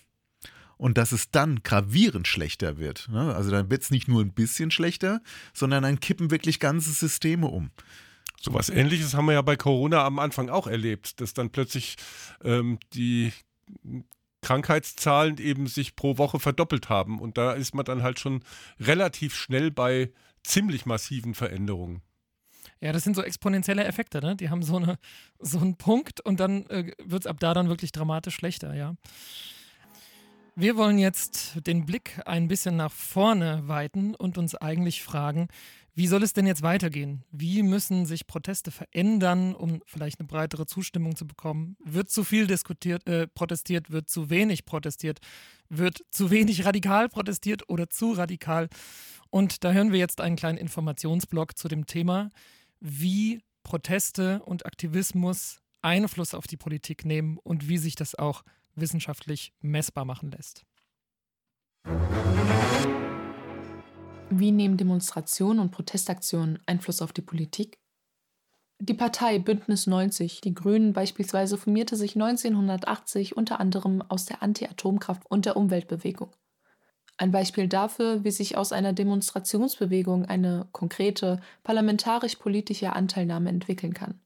Und dass es dann gravierend schlechter wird. Ne? Also dann wird es nicht nur ein bisschen schlechter, sondern dann kippen wirklich ganze Systeme um. So was ähnliches haben wir ja bei Corona am Anfang auch erlebt, dass dann plötzlich ähm, die Krankheitszahlen eben sich pro Woche verdoppelt haben. Und da ist man dann halt schon relativ schnell bei ziemlich massiven Veränderungen. Ja, das sind so exponentielle Effekte, ne? Die haben so, eine, so einen Punkt und dann äh, wird es ab da dann wirklich dramatisch schlechter, ja. Wir wollen jetzt den Blick ein bisschen nach vorne weiten und uns eigentlich fragen, wie soll es denn jetzt weitergehen? Wie müssen sich Proteste verändern, um vielleicht eine breitere Zustimmung zu bekommen? Wird zu viel diskutiert, äh, protestiert? Wird zu wenig protestiert? Wird zu wenig radikal protestiert oder zu radikal? Und da hören wir jetzt einen kleinen Informationsblock zu dem Thema wie Proteste und Aktivismus Einfluss auf die Politik nehmen und wie sich das auch wissenschaftlich messbar machen lässt. Wie nehmen Demonstrationen und Protestaktionen Einfluss auf die Politik? Die Partei Bündnis 90, die Grünen beispielsweise, formierte sich 1980 unter anderem aus der Anti-Atomkraft- und der Umweltbewegung. Ein Beispiel dafür, wie sich aus einer Demonstrationsbewegung eine konkrete parlamentarisch-politische Anteilnahme entwickeln kann.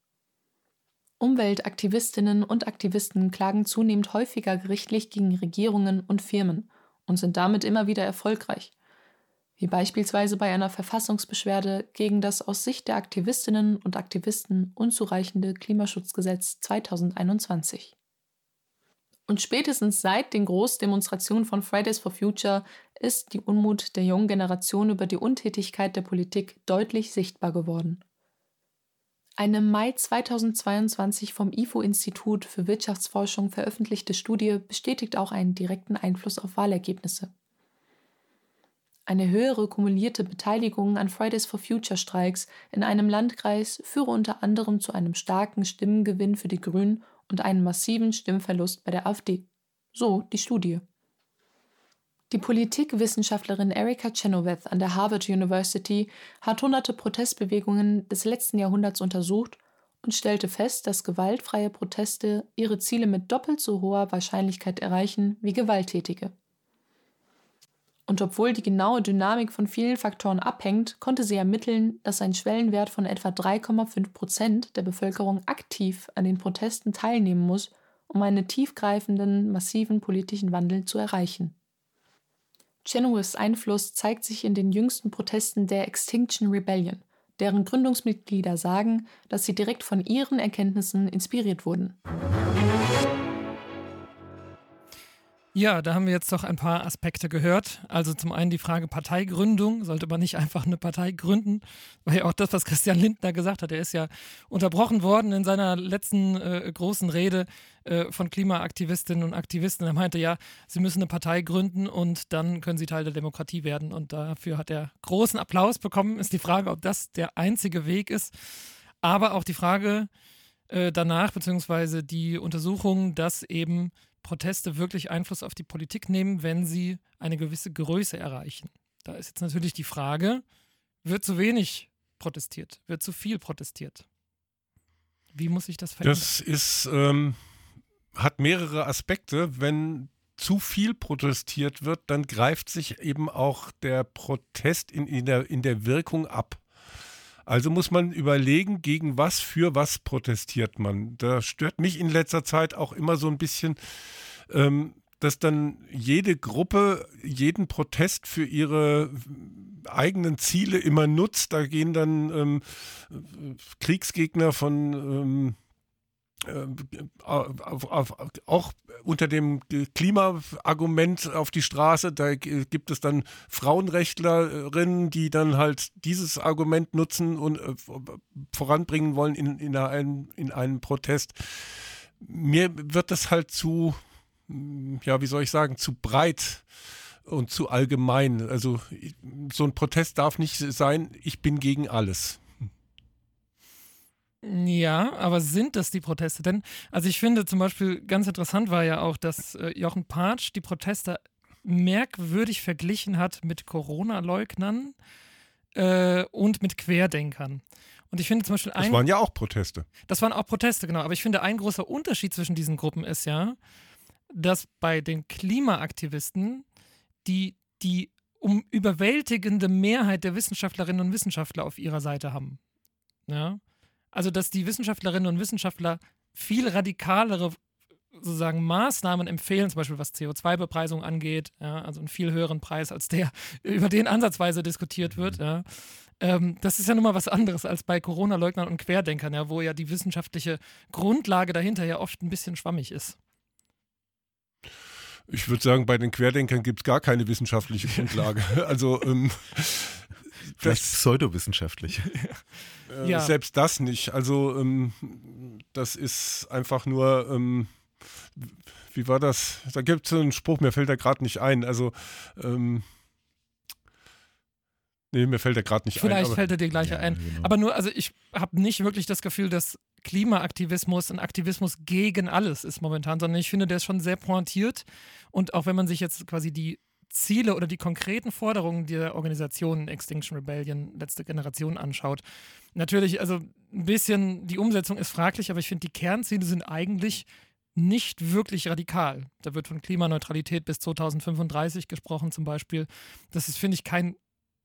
Umweltaktivistinnen und Aktivisten klagen zunehmend häufiger gerichtlich gegen Regierungen und Firmen und sind damit immer wieder erfolgreich. wie beispielsweise bei einer Verfassungsbeschwerde gegen das aus Sicht der Aktivistinnen und Aktivisten unzureichende Klimaschutzgesetz 2021. Und spätestens seit den Großdemonstrationen von Fridays for Future ist die Unmut der jungen Generation über die Untätigkeit der Politik deutlich sichtbar geworden. Eine im Mai 2022 vom IFO-Institut für Wirtschaftsforschung veröffentlichte Studie bestätigt auch einen direkten Einfluss auf Wahlergebnisse. Eine höhere kumulierte Beteiligung an Fridays for Future Streiks in einem Landkreis führe unter anderem zu einem starken Stimmengewinn für die Grünen und einem massiven Stimmverlust bei der AfD. So die Studie. Die Politikwissenschaftlerin Erika Chenoweth an der Harvard University hat hunderte Protestbewegungen des letzten Jahrhunderts untersucht und stellte fest, dass gewaltfreie Proteste ihre Ziele mit doppelt so hoher Wahrscheinlichkeit erreichen wie gewalttätige. Und obwohl die genaue Dynamik von vielen Faktoren abhängt, konnte sie ermitteln, dass ein Schwellenwert von etwa 3,5 Prozent der Bevölkerung aktiv an den Protesten teilnehmen muss, um einen tiefgreifenden, massiven politischen Wandel zu erreichen. Chenoweths Einfluss zeigt sich in den jüngsten Protesten der Extinction Rebellion, deren Gründungsmitglieder sagen, dass sie direkt von ihren Erkenntnissen inspiriert wurden. Ja, da haben wir jetzt doch ein paar Aspekte gehört. Also zum einen die Frage Parteigründung, sollte man nicht einfach eine Partei gründen, war ja auch das, was Christian Lindner gesagt hat. Er ist ja unterbrochen worden in seiner letzten äh, großen Rede äh, von Klimaaktivistinnen und Aktivisten. Er meinte ja, sie müssen eine Partei gründen und dann können sie Teil der Demokratie werden. Und dafür hat er großen Applaus bekommen. Ist die Frage, ob das der einzige Weg ist. Aber auch die Frage äh, danach, beziehungsweise die Untersuchung, dass eben Proteste wirklich Einfluss auf die Politik nehmen, wenn sie eine gewisse Größe erreichen. Da ist jetzt natürlich die Frage, wird zu wenig protestiert, wird zu viel protestiert? Wie muss ich das verändern? Das ist, ähm, hat mehrere Aspekte. Wenn zu viel protestiert wird, dann greift sich eben auch der Protest in, in, der, in der Wirkung ab. Also muss man überlegen, gegen was, für was protestiert man. Da stört mich in letzter Zeit auch immer so ein bisschen, ähm, dass dann jede Gruppe jeden Protest für ihre eigenen Ziele immer nutzt. Da gehen dann ähm, Kriegsgegner von ähm, äh, auf, auf, auch unter dem Klimaargument auf die Straße. Da gibt es dann Frauenrechtlerinnen, die dann halt dieses Argument nutzen und äh, voranbringen wollen in, in, einem, in einem Protest. Mir wird das halt zu, ja, wie soll ich sagen, zu breit und zu allgemein. Also so ein Protest darf nicht sein, ich bin gegen alles. Ja, aber sind das die Proteste? Denn, also ich finde zum Beispiel ganz interessant war ja auch, dass äh, Jochen Patsch die Proteste merkwürdig verglichen hat mit Corona-Leugnern äh, und mit Querdenkern. Und ich finde zum Beispiel ein. Das waren ja auch Proteste. Das waren auch Proteste, genau. Aber ich finde, ein großer Unterschied zwischen diesen Gruppen ist ja, dass bei den Klimaaktivisten die die um überwältigende Mehrheit der Wissenschaftlerinnen und Wissenschaftler auf ihrer Seite haben. Ja. Also, dass die Wissenschaftlerinnen und Wissenschaftler viel radikalere sozusagen Maßnahmen empfehlen, zum Beispiel was CO2-Bepreisung angeht, ja, also einen viel höheren Preis als der, über den ansatzweise diskutiert wird. Ja. Ähm, das ist ja nun mal was anderes als bei Corona-Leugnern und Querdenkern, ja, wo ja die wissenschaftliche Grundlage dahinter ja oft ein bisschen schwammig ist. Ich würde sagen, bei den Querdenkern gibt es gar keine wissenschaftliche Grundlage. also ähm, Vielleicht pseudowissenschaftlich. Äh, ja. Selbst das nicht. Also ähm, das ist einfach nur, ähm, wie war das? Da gibt es einen Spruch, mir fällt der gerade nicht ein. Also ähm, Nee, mir fällt der gerade nicht Vielleicht ein. Vielleicht fällt er dir gleich ja, ein. Genau. Aber nur, also ich habe nicht wirklich das Gefühl, dass Klimaaktivismus ein Aktivismus gegen alles ist momentan, sondern ich finde, der ist schon sehr pointiert. Und auch wenn man sich jetzt quasi die Ziele oder die konkreten Forderungen der Organisation Extinction Rebellion, letzte Generation anschaut. Natürlich, also ein bisschen, die Umsetzung ist fraglich, aber ich finde, die Kernziele sind eigentlich nicht wirklich radikal. Da wird von Klimaneutralität bis 2035 gesprochen zum Beispiel. Das ist, finde ich, kein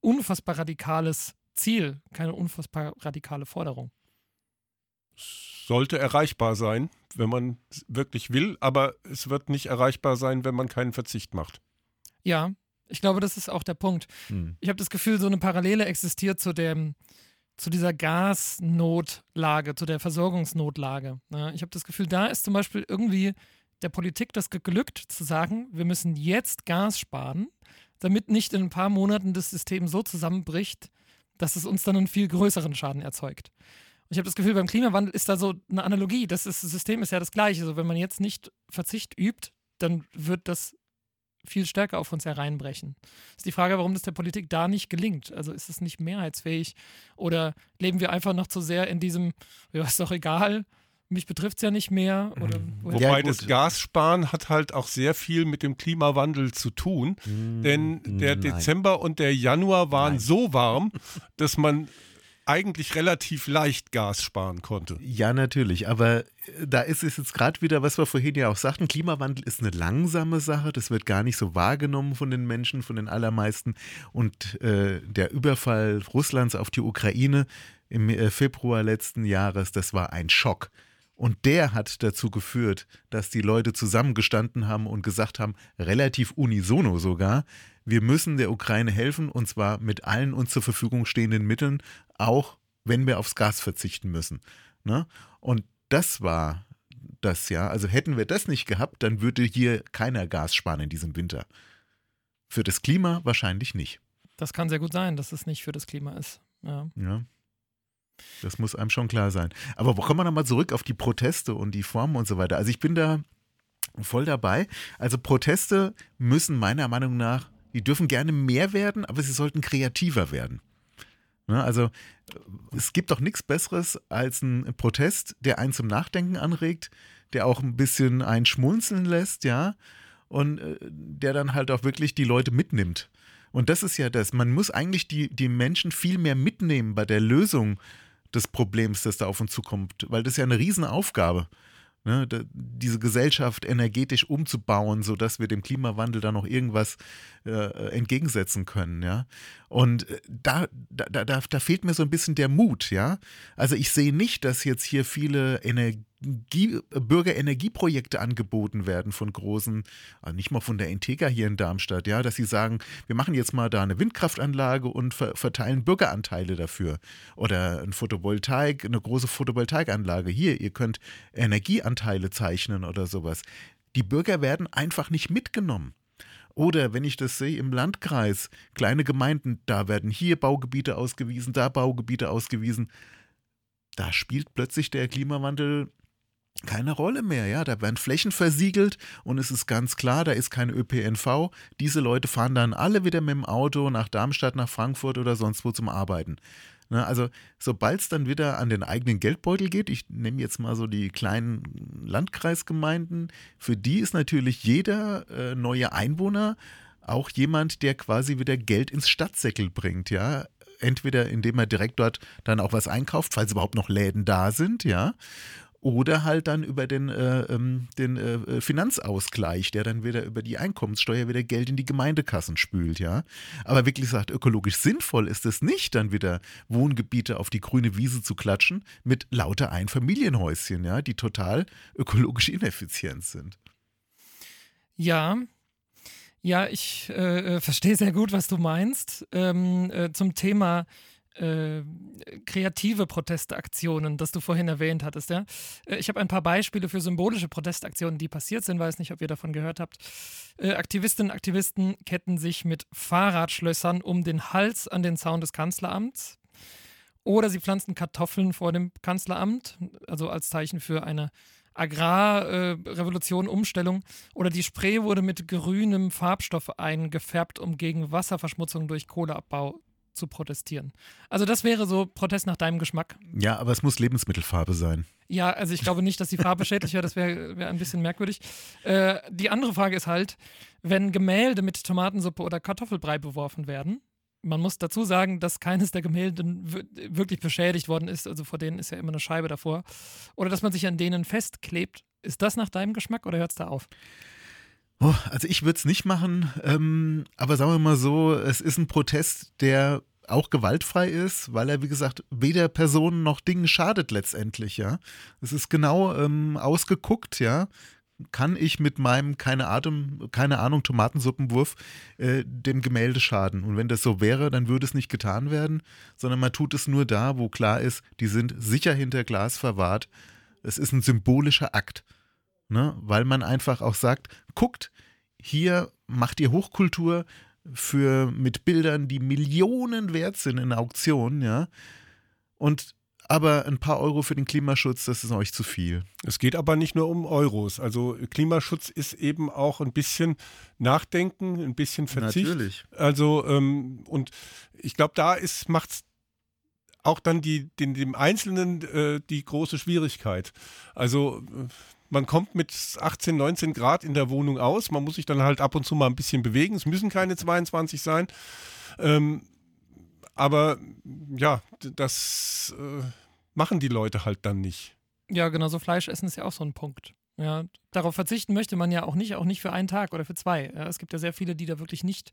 unfassbar radikales Ziel, keine unfassbar radikale Forderung. Sollte erreichbar sein, wenn man wirklich will, aber es wird nicht erreichbar sein, wenn man keinen Verzicht macht. Ja, Ich glaube, das ist auch der Punkt. Hm. Ich habe das Gefühl, so eine Parallele existiert zu dem, zu dieser Gasnotlage, zu der Versorgungsnotlage. Ja, ich habe das Gefühl, da ist zum Beispiel irgendwie der Politik das geglückt, zu sagen, wir müssen jetzt Gas sparen, damit nicht in ein paar Monaten das System so zusammenbricht, dass es uns dann einen viel größeren Schaden erzeugt. Und ich habe das Gefühl, beim Klimawandel ist da so eine Analogie. Das, ist, das System ist ja das gleiche. Also wenn man jetzt nicht Verzicht übt, dann wird das viel stärker auf uns hereinbrechen. Ist die Frage, warum das der Politik da nicht gelingt. Also ist es nicht mehrheitsfähig oder leben wir einfach noch zu sehr in diesem, ja, ist doch egal, mich betrifft es ja nicht mehr. Oder mhm. Wobei ja, das Gassparen hat halt auch sehr viel mit dem Klimawandel zu tun. Mm, denn der nein. Dezember und der Januar waren nein. so warm, dass man eigentlich relativ leicht Gas sparen konnte. Ja, natürlich. Aber äh, da ist es jetzt gerade wieder, was wir vorhin ja auch sagten, Klimawandel ist eine langsame Sache. Das wird gar nicht so wahrgenommen von den Menschen, von den allermeisten. Und äh, der Überfall Russlands auf die Ukraine im äh, Februar letzten Jahres, das war ein Schock. Und der hat dazu geführt, dass die Leute zusammengestanden haben und gesagt haben, relativ unisono sogar, wir müssen der Ukraine helfen und zwar mit allen uns zur Verfügung stehenden Mitteln, auch wenn wir aufs Gas verzichten müssen. Ne? Und das war das ja. Also hätten wir das nicht gehabt, dann würde hier keiner Gas sparen in diesem Winter. Für das Klima wahrscheinlich nicht. Das kann sehr gut sein, dass es nicht für das Klima ist. Ja. ja. Das muss einem schon klar sein. Aber kommen wir nochmal zurück auf die Proteste und die Formen und so weiter. Also ich bin da voll dabei. Also Proteste müssen meiner Meinung nach, die dürfen gerne mehr werden, aber sie sollten kreativer werden. Ne, also es gibt doch nichts Besseres als ein Protest, der einen zum Nachdenken anregt, der auch ein bisschen einen schmunzeln lässt, ja, und äh, der dann halt auch wirklich die Leute mitnimmt. Und das ist ja das. Man muss eigentlich die, die Menschen viel mehr mitnehmen bei der Lösung des Problems, das da auf uns zukommt, weil das ist ja eine Riesenaufgabe. Ne, diese Gesellschaft energetisch umzubauen, sodass wir dem Klimawandel da noch irgendwas äh, entgegensetzen können, ja. Und äh, da, da, da, da fehlt mir so ein bisschen der Mut, ja. Also ich sehe nicht, dass jetzt hier viele Energie Bürgerenergieprojekte angeboten werden von großen, also nicht mal von der Integra hier in Darmstadt, ja, dass sie sagen, wir machen jetzt mal da eine Windkraftanlage und ver verteilen Bürgeranteile dafür. Oder ein Photovoltaik, eine große Photovoltaikanlage. Hier, ihr könnt Energieanteile zeichnen oder sowas. Die Bürger werden einfach nicht mitgenommen. Oder wenn ich das sehe im Landkreis, kleine Gemeinden, da werden hier Baugebiete ausgewiesen, da Baugebiete ausgewiesen. Da spielt plötzlich der Klimawandel keine Rolle mehr, ja. Da werden Flächen versiegelt und es ist ganz klar, da ist kein ÖPNV. Diese Leute fahren dann alle wieder mit dem Auto nach Darmstadt, nach Frankfurt oder sonst wo zum Arbeiten. Ne, also, sobald es dann wieder an den eigenen Geldbeutel geht, ich nehme jetzt mal so die kleinen Landkreisgemeinden, für die ist natürlich jeder äh, neue Einwohner auch jemand, der quasi wieder Geld ins Stadtsäckel bringt, ja. Entweder indem er direkt dort dann auch was einkauft, falls überhaupt noch Läden da sind, ja, oder halt dann über den, äh, ähm, den äh, Finanzausgleich, der dann wieder über die Einkommenssteuer wieder Geld in die Gemeindekassen spült, ja. Aber wirklich sagt, ökologisch sinnvoll ist es nicht, dann wieder Wohngebiete auf die grüne Wiese zu klatschen mit lauter Einfamilienhäuschen, ja, die total ökologisch ineffizient sind. Ja, ja, ich äh, äh verstehe sehr gut, was du meinst. Ähm, äh, zum Thema äh, kreative Protestaktionen, das du vorhin erwähnt hattest. Ja? Äh, ich habe ein paar Beispiele für symbolische Protestaktionen, die passiert sind. Weiß nicht, ob ihr davon gehört habt. Äh, Aktivistinnen und Aktivisten ketten sich mit Fahrradschlössern um den Hals an den Zaun des Kanzleramts. Oder sie pflanzten Kartoffeln vor dem Kanzleramt, also als Zeichen für eine Agrarrevolution, äh, Umstellung. Oder die Spree wurde mit grünem Farbstoff eingefärbt, um gegen Wasserverschmutzung durch Kohleabbau zu protestieren. Also das wäre so Protest nach deinem Geschmack. Ja, aber es muss Lebensmittelfarbe sein. Ja, also ich glaube nicht, dass die Farbe schädlich wäre, das wäre wär ein bisschen merkwürdig. Äh, die andere Frage ist halt, wenn Gemälde mit Tomatensuppe oder Kartoffelbrei beworfen werden, man muss dazu sagen, dass keines der Gemälde wirklich beschädigt worden ist, also vor denen ist ja immer eine Scheibe davor, oder dass man sich an denen festklebt. Ist das nach deinem Geschmack oder hört es da auf? Oh, also ich würde es nicht machen, ähm, aber sagen wir mal so, es ist ein Protest, der auch gewaltfrei ist, weil er, wie gesagt, weder Personen noch Dingen schadet letztendlich, ja. Es ist genau ähm, ausgeguckt, ja. kann ich mit meinem, keine, Atem, keine Ahnung, Tomatensuppenwurf äh, dem Gemälde schaden. Und wenn das so wäre, dann würde es nicht getan werden, sondern man tut es nur da, wo klar ist, die sind sicher hinter Glas verwahrt. Es ist ein symbolischer Akt. Ne? Weil man einfach auch sagt, guckt, hier macht ihr Hochkultur für mit Bildern, die Millionen wert sind in Auktionen, ja. Und aber ein paar Euro für den Klimaschutz, das ist euch zu viel. Es geht aber nicht nur um Euros. Also Klimaschutz ist eben auch ein bisschen Nachdenken, ein bisschen Verzicht. Natürlich. Also ähm, und ich glaube, da ist macht's auch dann die, den, dem Einzelnen äh, die große Schwierigkeit. Also äh, man kommt mit 18, 19 Grad in der Wohnung aus. Man muss sich dann halt ab und zu mal ein bisschen bewegen. Es müssen keine 22 sein. Ähm, aber ja, das äh, machen die Leute halt dann nicht. Ja, genau, so Fleisch essen ist ja auch so ein Punkt. Ja, darauf verzichten möchte man ja auch nicht, auch nicht für einen Tag oder für zwei. Es gibt ja sehr viele, die da wirklich nicht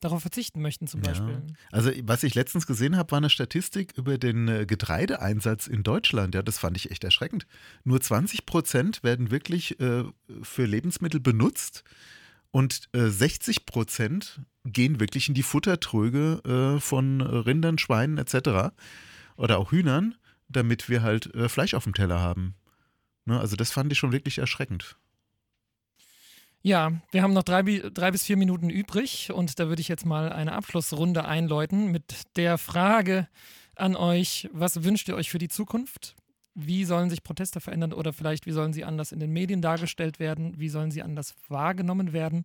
darauf verzichten möchten, zum Beispiel. Ja. Also, was ich letztens gesehen habe, war eine Statistik über den äh, Getreideeinsatz in Deutschland. Ja, das fand ich echt erschreckend. Nur 20 Prozent werden wirklich äh, für Lebensmittel benutzt und äh, 60 Prozent gehen wirklich in die Futtertröge äh, von Rindern, Schweinen etc. oder auch Hühnern, damit wir halt äh, Fleisch auf dem Teller haben. Ne, also das fand ich schon wirklich erschreckend. Ja, wir haben noch drei, drei, bis vier Minuten übrig und da würde ich jetzt mal eine Abschlussrunde einläuten mit der Frage an euch, was wünscht ihr euch für die Zukunft? Wie sollen sich Proteste verändern oder vielleicht wie sollen sie anders in den Medien dargestellt werden? Wie sollen sie anders wahrgenommen werden?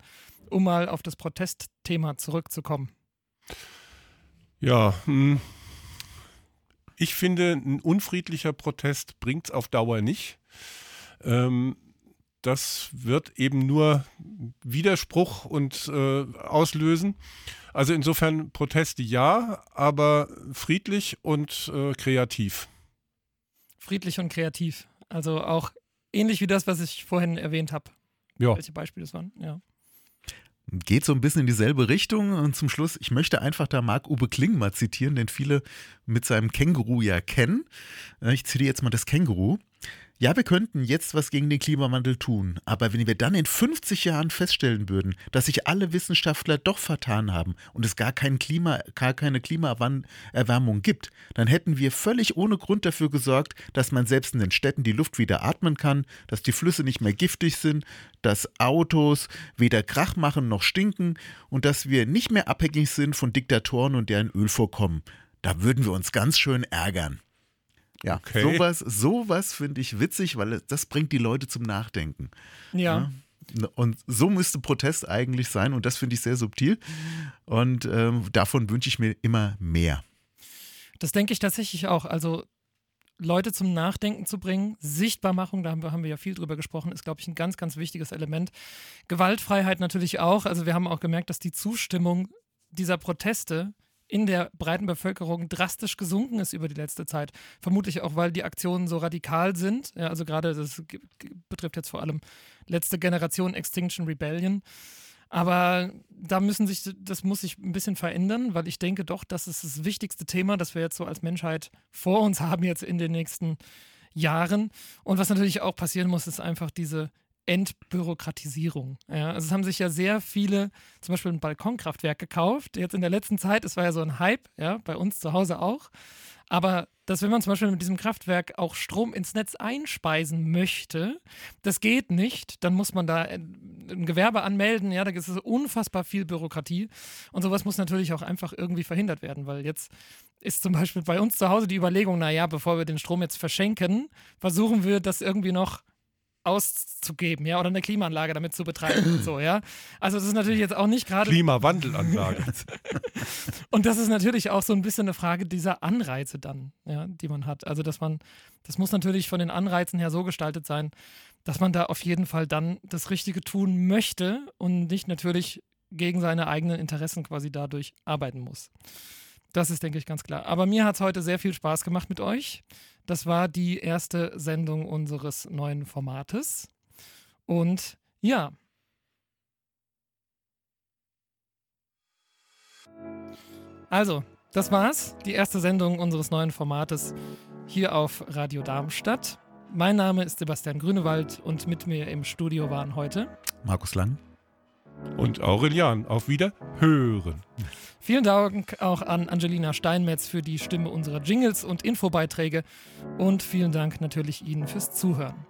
Um mal auf das Protestthema zurückzukommen. Ja, hm. ich finde, ein unfriedlicher Protest bringt es auf Dauer nicht. Ähm, das wird eben nur Widerspruch und äh, auslösen. Also insofern Proteste ja, aber friedlich und äh, kreativ. Friedlich und kreativ. Also auch ähnlich wie das, was ich vorhin erwähnt habe. Ja. Welche Beispiele das waren, ja. Geht so ein bisschen in dieselbe Richtung. Und zum Schluss, ich möchte einfach da Marc-Uwe Kling mal zitieren, den viele mit seinem Känguru ja kennen. Ich zitiere jetzt mal das Känguru. Ja, wir könnten jetzt was gegen den Klimawandel tun, aber wenn wir dann in 50 Jahren feststellen würden, dass sich alle Wissenschaftler doch vertan haben und es gar, kein Klima, gar keine Klimaerwärmung gibt, dann hätten wir völlig ohne Grund dafür gesorgt, dass man selbst in den Städten die Luft wieder atmen kann, dass die Flüsse nicht mehr giftig sind, dass Autos weder Krach machen noch stinken und dass wir nicht mehr abhängig sind von Diktatoren und deren Ölvorkommen. Da würden wir uns ganz schön ärgern. Ja, okay. sowas, sowas finde ich witzig, weil das bringt die Leute zum Nachdenken. Ja. ja? Und so müsste Protest eigentlich sein und das finde ich sehr subtil. Und ähm, davon wünsche ich mir immer mehr. Das denke ich tatsächlich auch. Also Leute zum Nachdenken zu bringen, Sichtbarmachung, da haben wir, haben wir ja viel drüber gesprochen, ist, glaube ich, ein ganz, ganz wichtiges Element. Gewaltfreiheit natürlich auch. Also wir haben auch gemerkt, dass die Zustimmung dieser Proteste in der breiten Bevölkerung drastisch gesunken ist über die letzte Zeit. Vermutlich auch, weil die Aktionen so radikal sind. Ja, also gerade das betrifft jetzt vor allem letzte Generation Extinction Rebellion. Aber da müssen sich, das muss sich ein bisschen verändern, weil ich denke doch, das ist das wichtigste Thema, das wir jetzt so als Menschheit vor uns haben jetzt in den nächsten Jahren. Und was natürlich auch passieren muss, ist einfach diese Entbürokratisierung. Ja, also es haben sich ja sehr viele, zum Beispiel ein Balkonkraftwerk gekauft. Jetzt in der letzten Zeit, es war ja so ein Hype, ja, bei uns zu Hause auch. Aber dass wenn man zum Beispiel mit diesem Kraftwerk auch Strom ins Netz einspeisen möchte, das geht nicht. Dann muss man da ein Gewerbe anmelden. Ja, da ist unfassbar viel Bürokratie. Und sowas muss natürlich auch einfach irgendwie verhindert werden, weil jetzt ist zum Beispiel bei uns zu Hause die Überlegung, naja, bevor wir den Strom jetzt verschenken, versuchen wir das irgendwie noch auszugeben, ja, oder eine Klimaanlage damit zu betreiben und so, ja. Also das ist natürlich jetzt auch nicht gerade Klimawandelanlage. und das ist natürlich auch so ein bisschen eine Frage dieser Anreize dann, ja, die man hat. Also dass man, das muss natürlich von den Anreizen her so gestaltet sein, dass man da auf jeden Fall dann das Richtige tun möchte und nicht natürlich gegen seine eigenen Interessen quasi dadurch arbeiten muss. Das ist, denke ich, ganz klar. Aber mir hat es heute sehr viel Spaß gemacht mit euch. Das war die erste Sendung unseres neuen Formates. Und ja. Also, das war's. Die erste Sendung unseres neuen Formates hier auf Radio Darmstadt. Mein Name ist Sebastian Grünewald und mit mir im Studio waren heute Markus Lang und Aurelian. Auf Wieder hören. Vielen Dank auch an Angelina Steinmetz für die Stimme unserer Jingles und Infobeiträge und vielen Dank natürlich Ihnen fürs Zuhören.